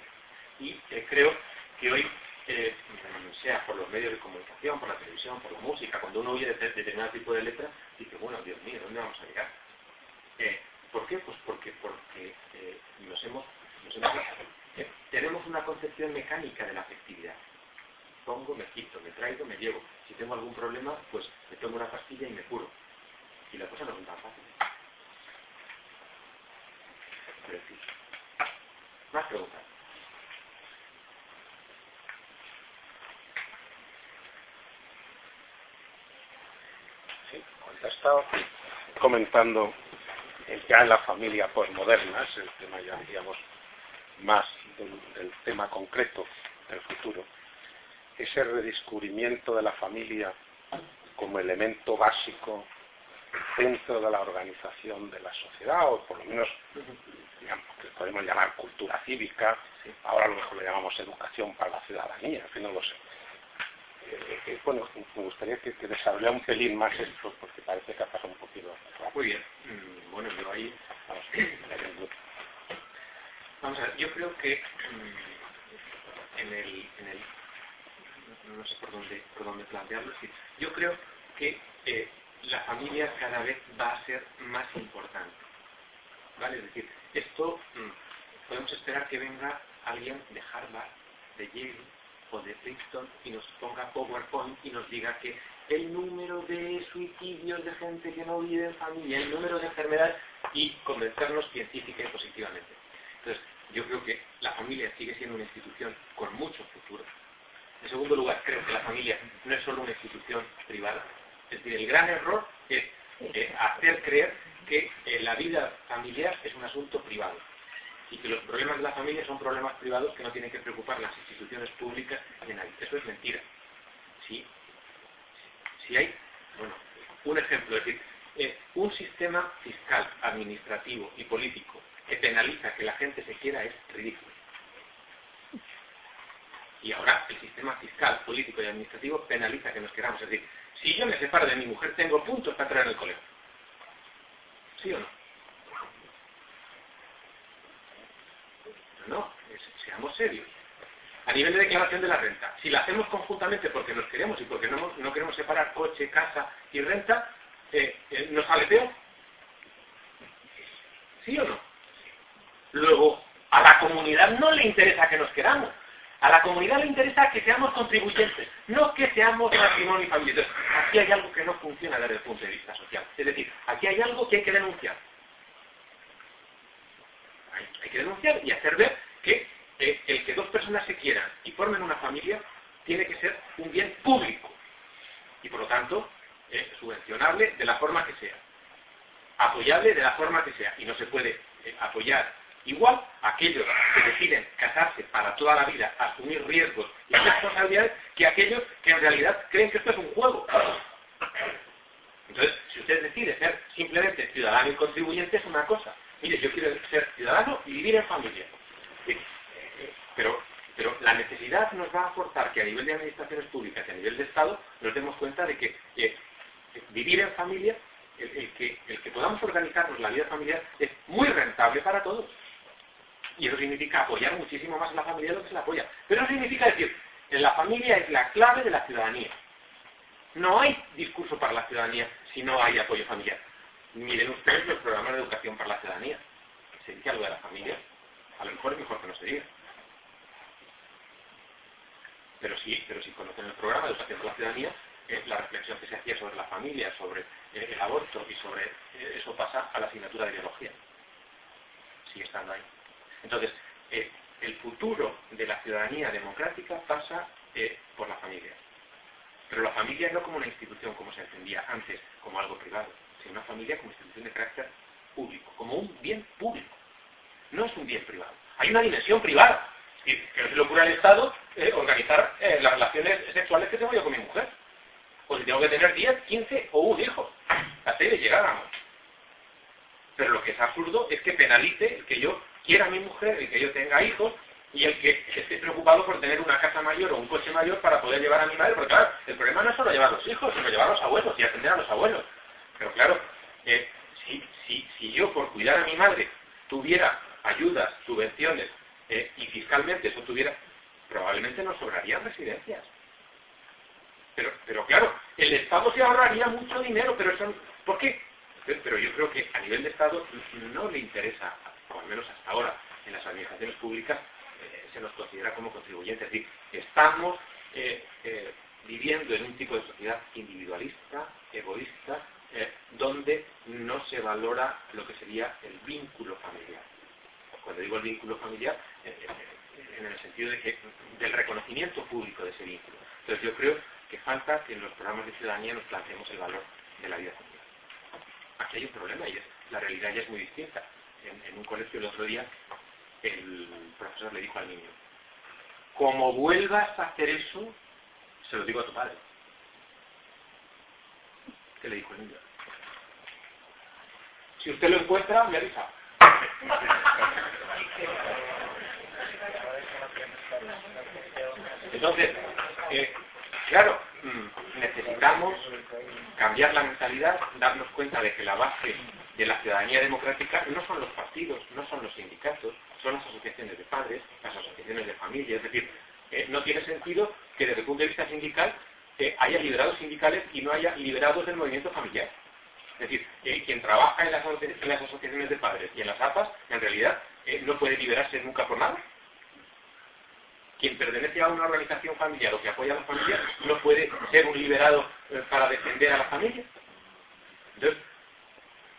Speaker 1: Y eh, creo que hoy, eh, sea por los medios de comunicación, por la televisión, por la música, cuando uno oye de determinado tipo de letra, dice, bueno, Dios mío, ¿dónde vamos a llegar? Eh, ¿Por qué? Pues porque, porque nos hemos, nos tenemos una concepción mecánica de la afectividad pongo, me quito, me traigo, me llevo. Si tengo algún problema, pues me tomo una pastilla y me curo. Y la cosa no es tan fácil. Más preguntas.
Speaker 3: Sí, estado comentando ya en la familia posmoderna, es el tema ya digamos más del, tema concreto del futuro, ese redescubrimiento de la familia como elemento básico dentro de la organización de la sociedad, o por lo menos digamos, que podemos llamar cultura cívica, ahora a lo mejor le llamamos educación para la ciudadanía, en fin, no lo sé. Eh, eh, bueno, me gustaría que, que desarrollara un pelín más esto, porque parece que ha pasado un poquito.
Speaker 1: Muy bien. Mm, bueno, yo ahí... Vamos, vamos a ver, yo creo que mm, en el, en el no sé por dónde, por dónde plantearlo, sí. yo creo que eh, la familia cada vez va a ser más importante. ¿Vale? Es decir, esto mm, podemos esperar que venga alguien de Harvard, de Yale, o de Princeton y nos ponga PowerPoint y nos diga que el número de suicidios de gente que no vive en familia, el número de enfermedades y convencernos científica y positivamente. Entonces, yo creo que la familia sigue siendo una institución con mucho futuro. En segundo lugar, creo que la familia no es solo una institución privada. Es decir, el gran error es hacer creer que eh, la vida familiar es un asunto privado y que los problemas de la familia son problemas privados que no tienen que preocupar las instituciones públicas ni nadie. Eso es mentira. Si, si hay, bueno, un ejemplo, es decir, eh, un sistema fiscal, administrativo y político que penaliza que la gente se quiera es ridículo. Y ahora el sistema fiscal, político y administrativo penaliza que nos queramos. Es decir, si yo me separo de mi mujer, tengo puntos para traer el colegio. ¿Sí o no? No, seamos serios. A nivel de declaración de la renta, si la hacemos conjuntamente porque nos queremos y porque no, queremos separar coche, casa y renta, eh, eh, ¿nos sale peor? ¿Sí o no? Luego, a la comunidad no le interesa que nos queramos. A la comunidad le interesa que seamos contribuyentes, no que seamos matrimonio y familia. aquí hay algo que no funciona desde el punto de vista social. Es decir, aquí hay algo que hay que denunciar hay, que denunciar y hacer ver que eh, el que dos personas se quieran y formen una familia tiene que ser un bien público y por lo tanto eh, subvencionable de la forma que sea, apoyable de la forma que sea y no se puede eh, apoyar igual aquellos que deciden casarse para toda la vida, asumir riesgos y responsabilidades que aquellos que en realidad creen que esto es un juego. Entonces, si usted decide ser simplemente ciudadano y contribuyente es una cosa, mire, yo quiero ser ciudadano y vivir en familia. Pero, pero la necesidad nos va a forzar que a nivel de administraciones públicas y a nivel de Estado nos demos cuenta de que eh, vivir en familia, el que podamos organizarnos la vida familiar es muy rentable para todos. Y eso significa apoyar muchísimo más a la familia de lo que se la apoya. Pero eso significa decir, la familia es la clave de la ciudadanía. No hay discurso para la ciudadanía si no hay apoyo familiar. Miren ustedes los programas de educación para la ciudadanía. ¿Se dice algo de la familia? A lo mejor es mejor que no se diga. Pero sí, pero si conocen el programa de educación para la ciudadanía, eh, la reflexión que se hacía sobre la familia, sobre eh, el aborto y sobre eh, eso pasa a la asignatura de biología. Sigue estando ahí. Entonces, el futuro de la ciudadanía democrática pasa por la familia. Pero la familia no como una institución como se entendía antes, como algo privado sino una familia como institución de carácter público, como un bien público. No es un bien privado. Hay una dimensión privada. que no se le ocurre al Estado eh, organizar eh, las relaciones sexuales que tengo yo con mi mujer. O si tengo que tener 10, 15 o un hijo. Hasta ahí llegáramos. Pero lo que es absurdo es que penalice el que yo quiera mi mujer, el que yo tenga hijos, y el que esté preocupado por tener una casa mayor o un coche mayor para poder llevar a mi madre, porque claro, el problema no es solo llevar a los hijos, sino llevar a los abuelos y atender a los abuelos. Pero claro, eh, si, yo por cuidar a mi madre tuviera ayudas, subvenciones eh, y fiscalmente eso tuviera, probablemente nos sobrarían residencias. Pero, pero claro, el Estado se ahorraría mucho dinero, pero eso, ¿por qué? Pero yo creo que a nivel de Estado no le interesa, o al menos hasta ahora, en las administraciones públicas, eh, se nos considera como contribuyentes. Es decir, estamos eh, eh, viviendo en un tipo de sociedad individualista, egoísta, donde no se valora lo que sería el vínculo familiar. Cuando digo el vínculo familiar, en el sentido de que, del reconocimiento público de ese vínculo. Entonces yo creo que falta que en los programas de ciudadanía nos planteemos el valor de la vida familiar. Aquí hay un problema y es, la realidad ya es muy distinta. En, un colegio el otro día el profesor le dijo al niño, como vuelvas a hacer eso, se lo digo a tu padre. ¿Qué le dijo el niño? Si usted lo encuentra, me avisa. Entonces, eh, claro, mm, necesitamos cambiar la mentalidad, darnos cuenta de que la base de la ciudadanía democrática no son los partidos, no son los sindicatos, son las asociaciones de padres, las asociaciones de familia. Es decir, eh, no tiene sentido que desde el punto de vista sindical eh, haya liberados sindicales y no haya liberados del movimiento familiar. Es decir, eh, quien trabaja en las, asociaciones de padres y en las APAS, en realidad, no puede liberarse nunca por nada. Quien pertenece a una organización familiar o que apoya a la familia no puede ser un liberado para defender a la familia. Entonces,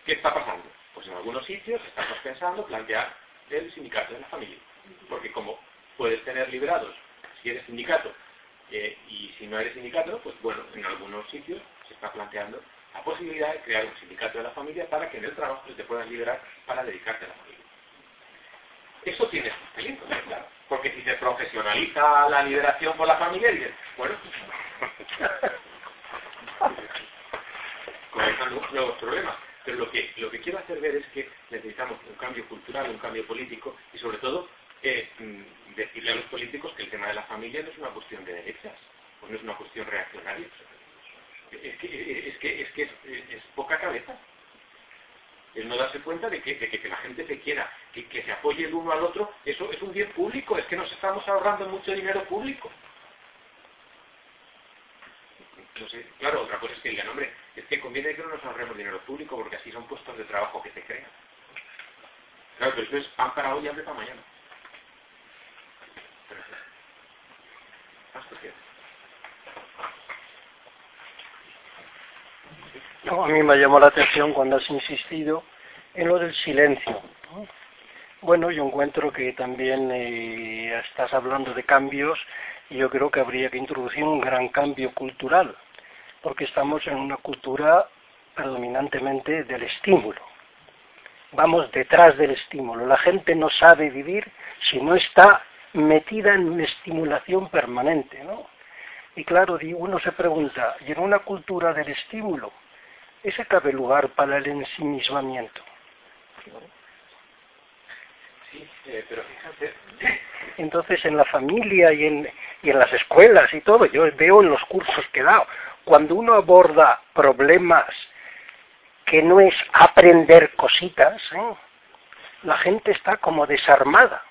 Speaker 1: ¿qué está pasando? Pues en algunos sitios estamos pensando plantear el sindicato de la familia. Porque como puedes tener liberados si eres sindicato eh, y si no eres sindicato, pues bueno, en algunos sitios se está planteando la posibilidad de crear un sindicato de la familia para que en el trabajo te puedas liberar para dedicarte a la familia. Eso tiene sus peligros, claro. Porque si se profesionaliza la liberación por la familia, dices, bueno, comenzan nuevos problemas. Pero lo que, lo que quiero hacer ver es que necesitamos un cambio cultural, un cambio político y sobre todo eh, mm, decirle a los políticos que el tema de la familia no es una cuestión de derechas, o no es una cuestión reaccionaria. Es que es, que, es, que poca cabeza. Es no darse cuenta de que, que, la gente se quiera, que, que se apoye el uno al otro, eso es un bien público, es que nos estamos ahorrando mucho dinero público. Claro, otra cosa es que digan, hombre, es que conviene que no nos ahorremos dinero público porque así son puestos de trabajo que se crean. Claro, pero eso es pan para hoy y hambre para mañana.
Speaker 4: a mí me llamó la atención cuando has insistido en lo del silencio. Bueno, yo encuentro que también eh, estás hablando de cambios y yo creo que habría que introducir un gran cambio cultural, porque estamos en una cultura predominantemente del estímulo. Vamos detrás del estímulo. La gente no sabe vivir si no está metida en una estimulación permanente, ¿no? Y claro, uno se pregunta, ¿y en una cultura del estímulo, ese cabe lugar para el ensimismamiento?
Speaker 1: Sí, eh, pero fíjate.
Speaker 4: Entonces, en la familia y en, y en las escuelas y todo, yo veo en los cursos que he dado, cuando uno aborda problemas que no es aprender cositas, ¿eh? la gente está como desarmada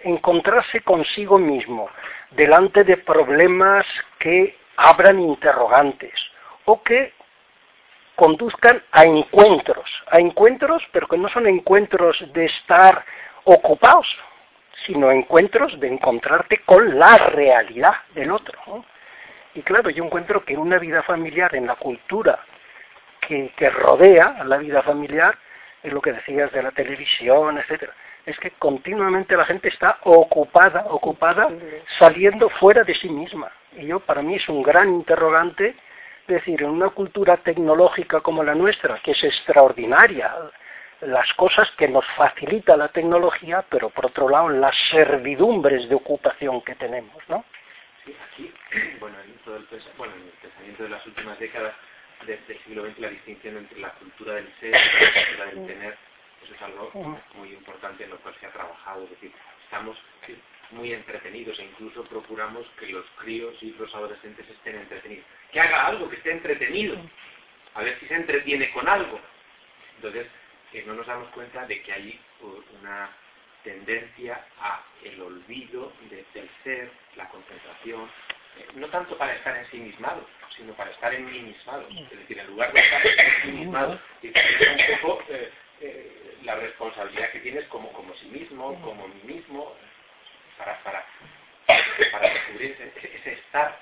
Speaker 4: encontrarse consigo mismo delante de problemas que abran interrogantes o que conduzcan a encuentros, a encuentros, pero que no son encuentros de estar ocupados, sino encuentros de encontrarte con la realidad del otro. Y claro, yo encuentro que en una vida familiar, en la cultura que, que rodea a la vida familiar, es lo que decías de la televisión, etcétera, es que continuamente la gente está ocupada, ocupada, saliendo fuera de sí misma. Y yo, para mí es un gran interrogante decir, en una cultura tecnológica como la nuestra, que es extraordinaria, las cosas que nos facilita la tecnología, pero por otro lado las servidumbres de ocupación que tenemos, ¿no?
Speaker 1: Aquí, bueno, en, todo el, bueno, en el pensamiento de las últimas décadas del siglo XX, la distinción entre la cultura del ser y la cultura del tener eso es algo muy importante en lo cual se ha trabajado. Es decir, estamos muy entretenidos e incluso procuramos que los críos y los adolescentes estén entretenidos. Que haga algo, que esté entretenido. A ver si se entretiene con algo. Entonces, que no nos damos cuenta de que hay una tendencia a el olvido del ser, la concentración, eh, no tanto para estar ensimismado, sino para estar en ensimismado. Es decir, en lugar de estar ensimismado, y un poco eh, eh, la responsabilidad que tienes como, como sí mismo, como mí mismo, para, para para descubrir ese, ese estar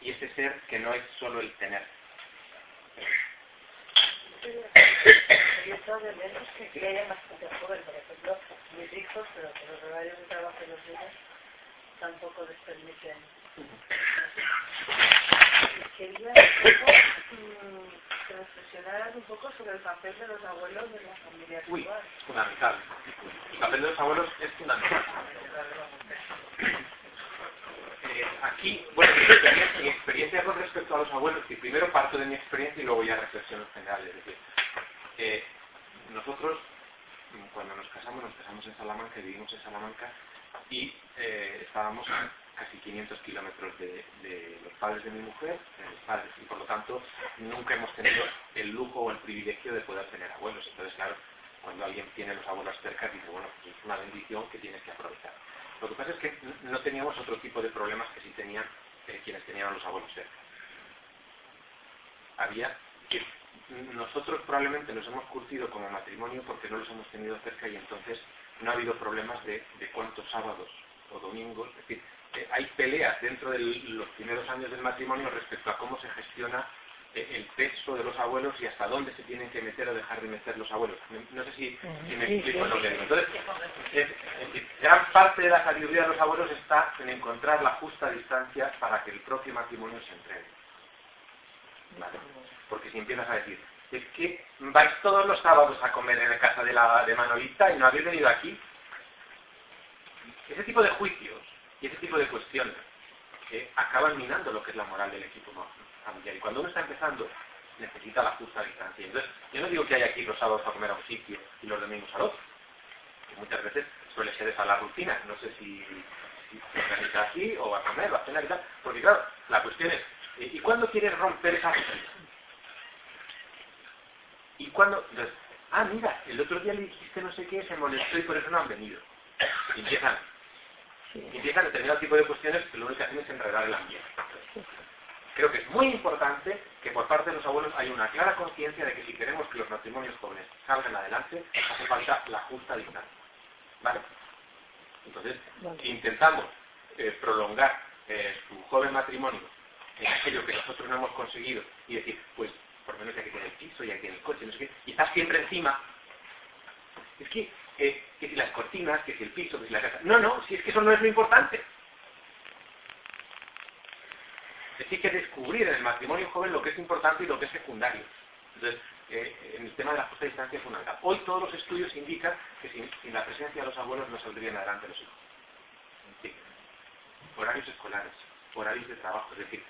Speaker 1: y ese ser que no es solo el tener.
Speaker 5: Yo estado de menos que que haya bastante joven, por ejemplo, mis hijos, pero por los horarios de trabajo de los niños tampoco les permiten. Quería un mm, que reflexionaran un poco sobre el papel de los abuelos en la familia
Speaker 1: Uy,
Speaker 5: actual.
Speaker 1: fundamental. El papel de los abuelos es fundamental. Eh, aquí, bueno, mi experiencia, mi experiencia con respecto a los abuelos, y primero parto de mi experiencia y luego ya reflexiono en general. Es decir, nosotros, cuando nos casamos, nos casamos en Salamanca vivimos en Salamanca y eh, estábamos a casi 500 kilómetros de, los padres de mi mujer, de mis padres, y por lo tanto nunca hemos tenido el lujo o el privilegio de poder tener abuelos. Entonces, claro, cuando alguien tiene los abuelos cerca, dice, bueno, pues es una bendición que tienes que aprovechar. Lo que pasa es que no teníamos otro tipo de problemas que sí tenían eh, quienes tenían los abuelos cerca. Había nosotros probablemente nos hemos curtido como matrimonio porque no los hemos tenido cerca y entonces no ha habido problemas de, de cuántos sábados o domingos. Es decir, eh, hay peleas dentro de los primeros años del matrimonio respecto a cómo se gestiona eh, el peso de los abuelos y hasta dónde se tienen que meter o dejar de meter los abuelos. No sé si, si me explico lo que digo. Entonces, es- es decir, gran parte de la sabiduría de los abuelos está en encontrar la justa distancia para que el propio matrimonio se entregue. ¿Vale? Porque si empiezas a decir, es que vais todos los sábados a comer en la casa de, la, de Manolita y no habéis venido aquí. Ese tipo de juicios y ese tipo de cuestiones que acaban minando lo que es la moral del equipo familiar. Y cuando uno está empezando, necesita la justa distancia. Entonces, yo no digo que haya aquí los sábados a comer a un sitio y los domingos al otro. Que muchas veces suele ser esa la rutina. No sé si, si se organiza así o a comer o a cenar y tal. Porque claro, la cuestión es, ¿y y cuándo quieres romper esa? ¿Y cuándo? Entonces, ah, mira, el otro día le dijiste no sé qué, se molestó y por eso no han venido. Y empiezan, y empiezan determinado tipo de cuestiones que lo único que hacen es enredar el ambiente. Creo que es muy importante que por parte de los abuelos haya una clara conciencia de que si queremos que los matrimonios jóvenes salgan adelante, hace falta la justa distancia. ¿Vale? Entonces, intentamos eh, prolongar eh, su joven matrimonio en aquello que nosotros no hemos conseguido y decir, pues por lo menos ya que tiene el piso, ya que tiene el coche, no sé qué, y estás siempre encima. Es que, eh, que si las cortinas, que si el piso, que si la casa. No, no, si es que eso no es lo importante. Es decir, que descubrir en el matrimonio joven lo que es importante y lo que es secundario. Entonces, eh, en el tema de la justa distancia es fundamental. Hoy todos los estudios indican que sin, la presencia de los abuelos no saldrían adelante los hijos. Horarios escolares, horarios de trabajo, es decir,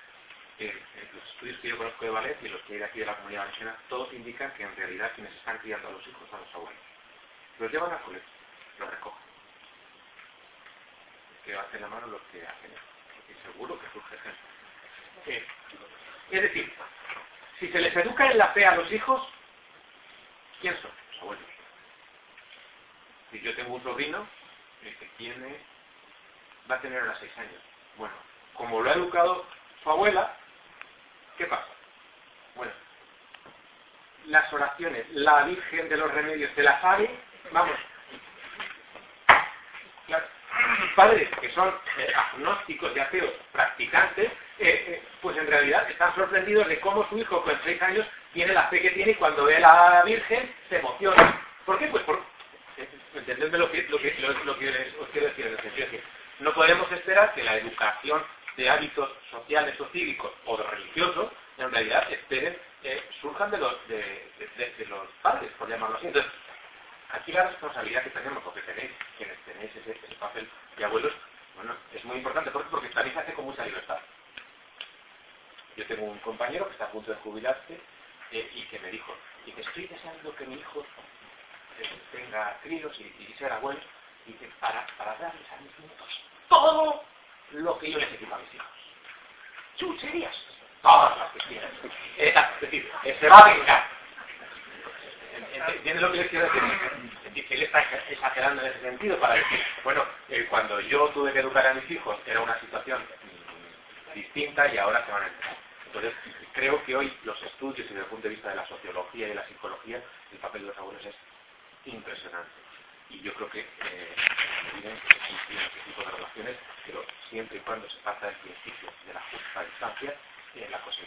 Speaker 1: eh, los estudios que yo conozco de ballet y los que hay de aquí de la comunidad valenciana, todos indican que en realidad quienes están criando a los hijos son los abuelos. Los llevan al colegio, los recogen. Que hacen la mano los que hacen. Y seguro que surge gente. Eh, es decir, si se les educa en la fe a los hijos, ¿quién son? Los abuelos. Si yo tengo un sobrino eh, que tiene, va a tener ahora seis años. Bueno, como lo ha educado su abuela, ¿qué pasa? Bueno, las oraciones, la Virgen de los Remedios, ¿se las sabe? Vamos. Claro, padres que son eh, agnósticos y ateos practicantes, eh, eh, pues en realidad están sorprendidos de cómo su hijo con seis años tiene la fe que tiene y cuando ve a la Virgen se emociona. ¿Por qué? Pues por... Entendedme lo que, lo que, lo, lo que os quiero decir en el sentido de que no podemos esperar que la educación de hábitos sociales o cívicos o religiosos en realidad esperen, eh, surjan de los, de, los padres, por llamarlo así. Entonces, aquí la responsabilidad que tenemos, porque tenéis, quienes tenéis ese, papel de abuelos, bueno, es muy importante porque, porque también se hace con mucha libertad. Yo tengo un compañero que está a punto de jubilarse eh, y que me dijo, y que estoy deseando que mi hijo eh, tenga críos y, y sea abuelo, y que para, para darles a mis nietos todo lo que yo les equipo a mis hijos. Chucherías, todas las que quieran. Eh, es decir, eh, se va a vengar. ¿Entiendes lo que les quiero decir? Es él está exagerando en ese sentido para decir, bueno, eh, cuando yo tuve que educar a mis hijos era una situación distinta y ahora se van a entrar. Entonces, creo que hoy los estudios desde el punto de vista de la sociología y de la psicología, el papel de los abuelos es impresionante. y yo creo que tienen este tipo de relaciones, pero siempre y cuando se pasa el principio de la justa distancia, eh, la cosa.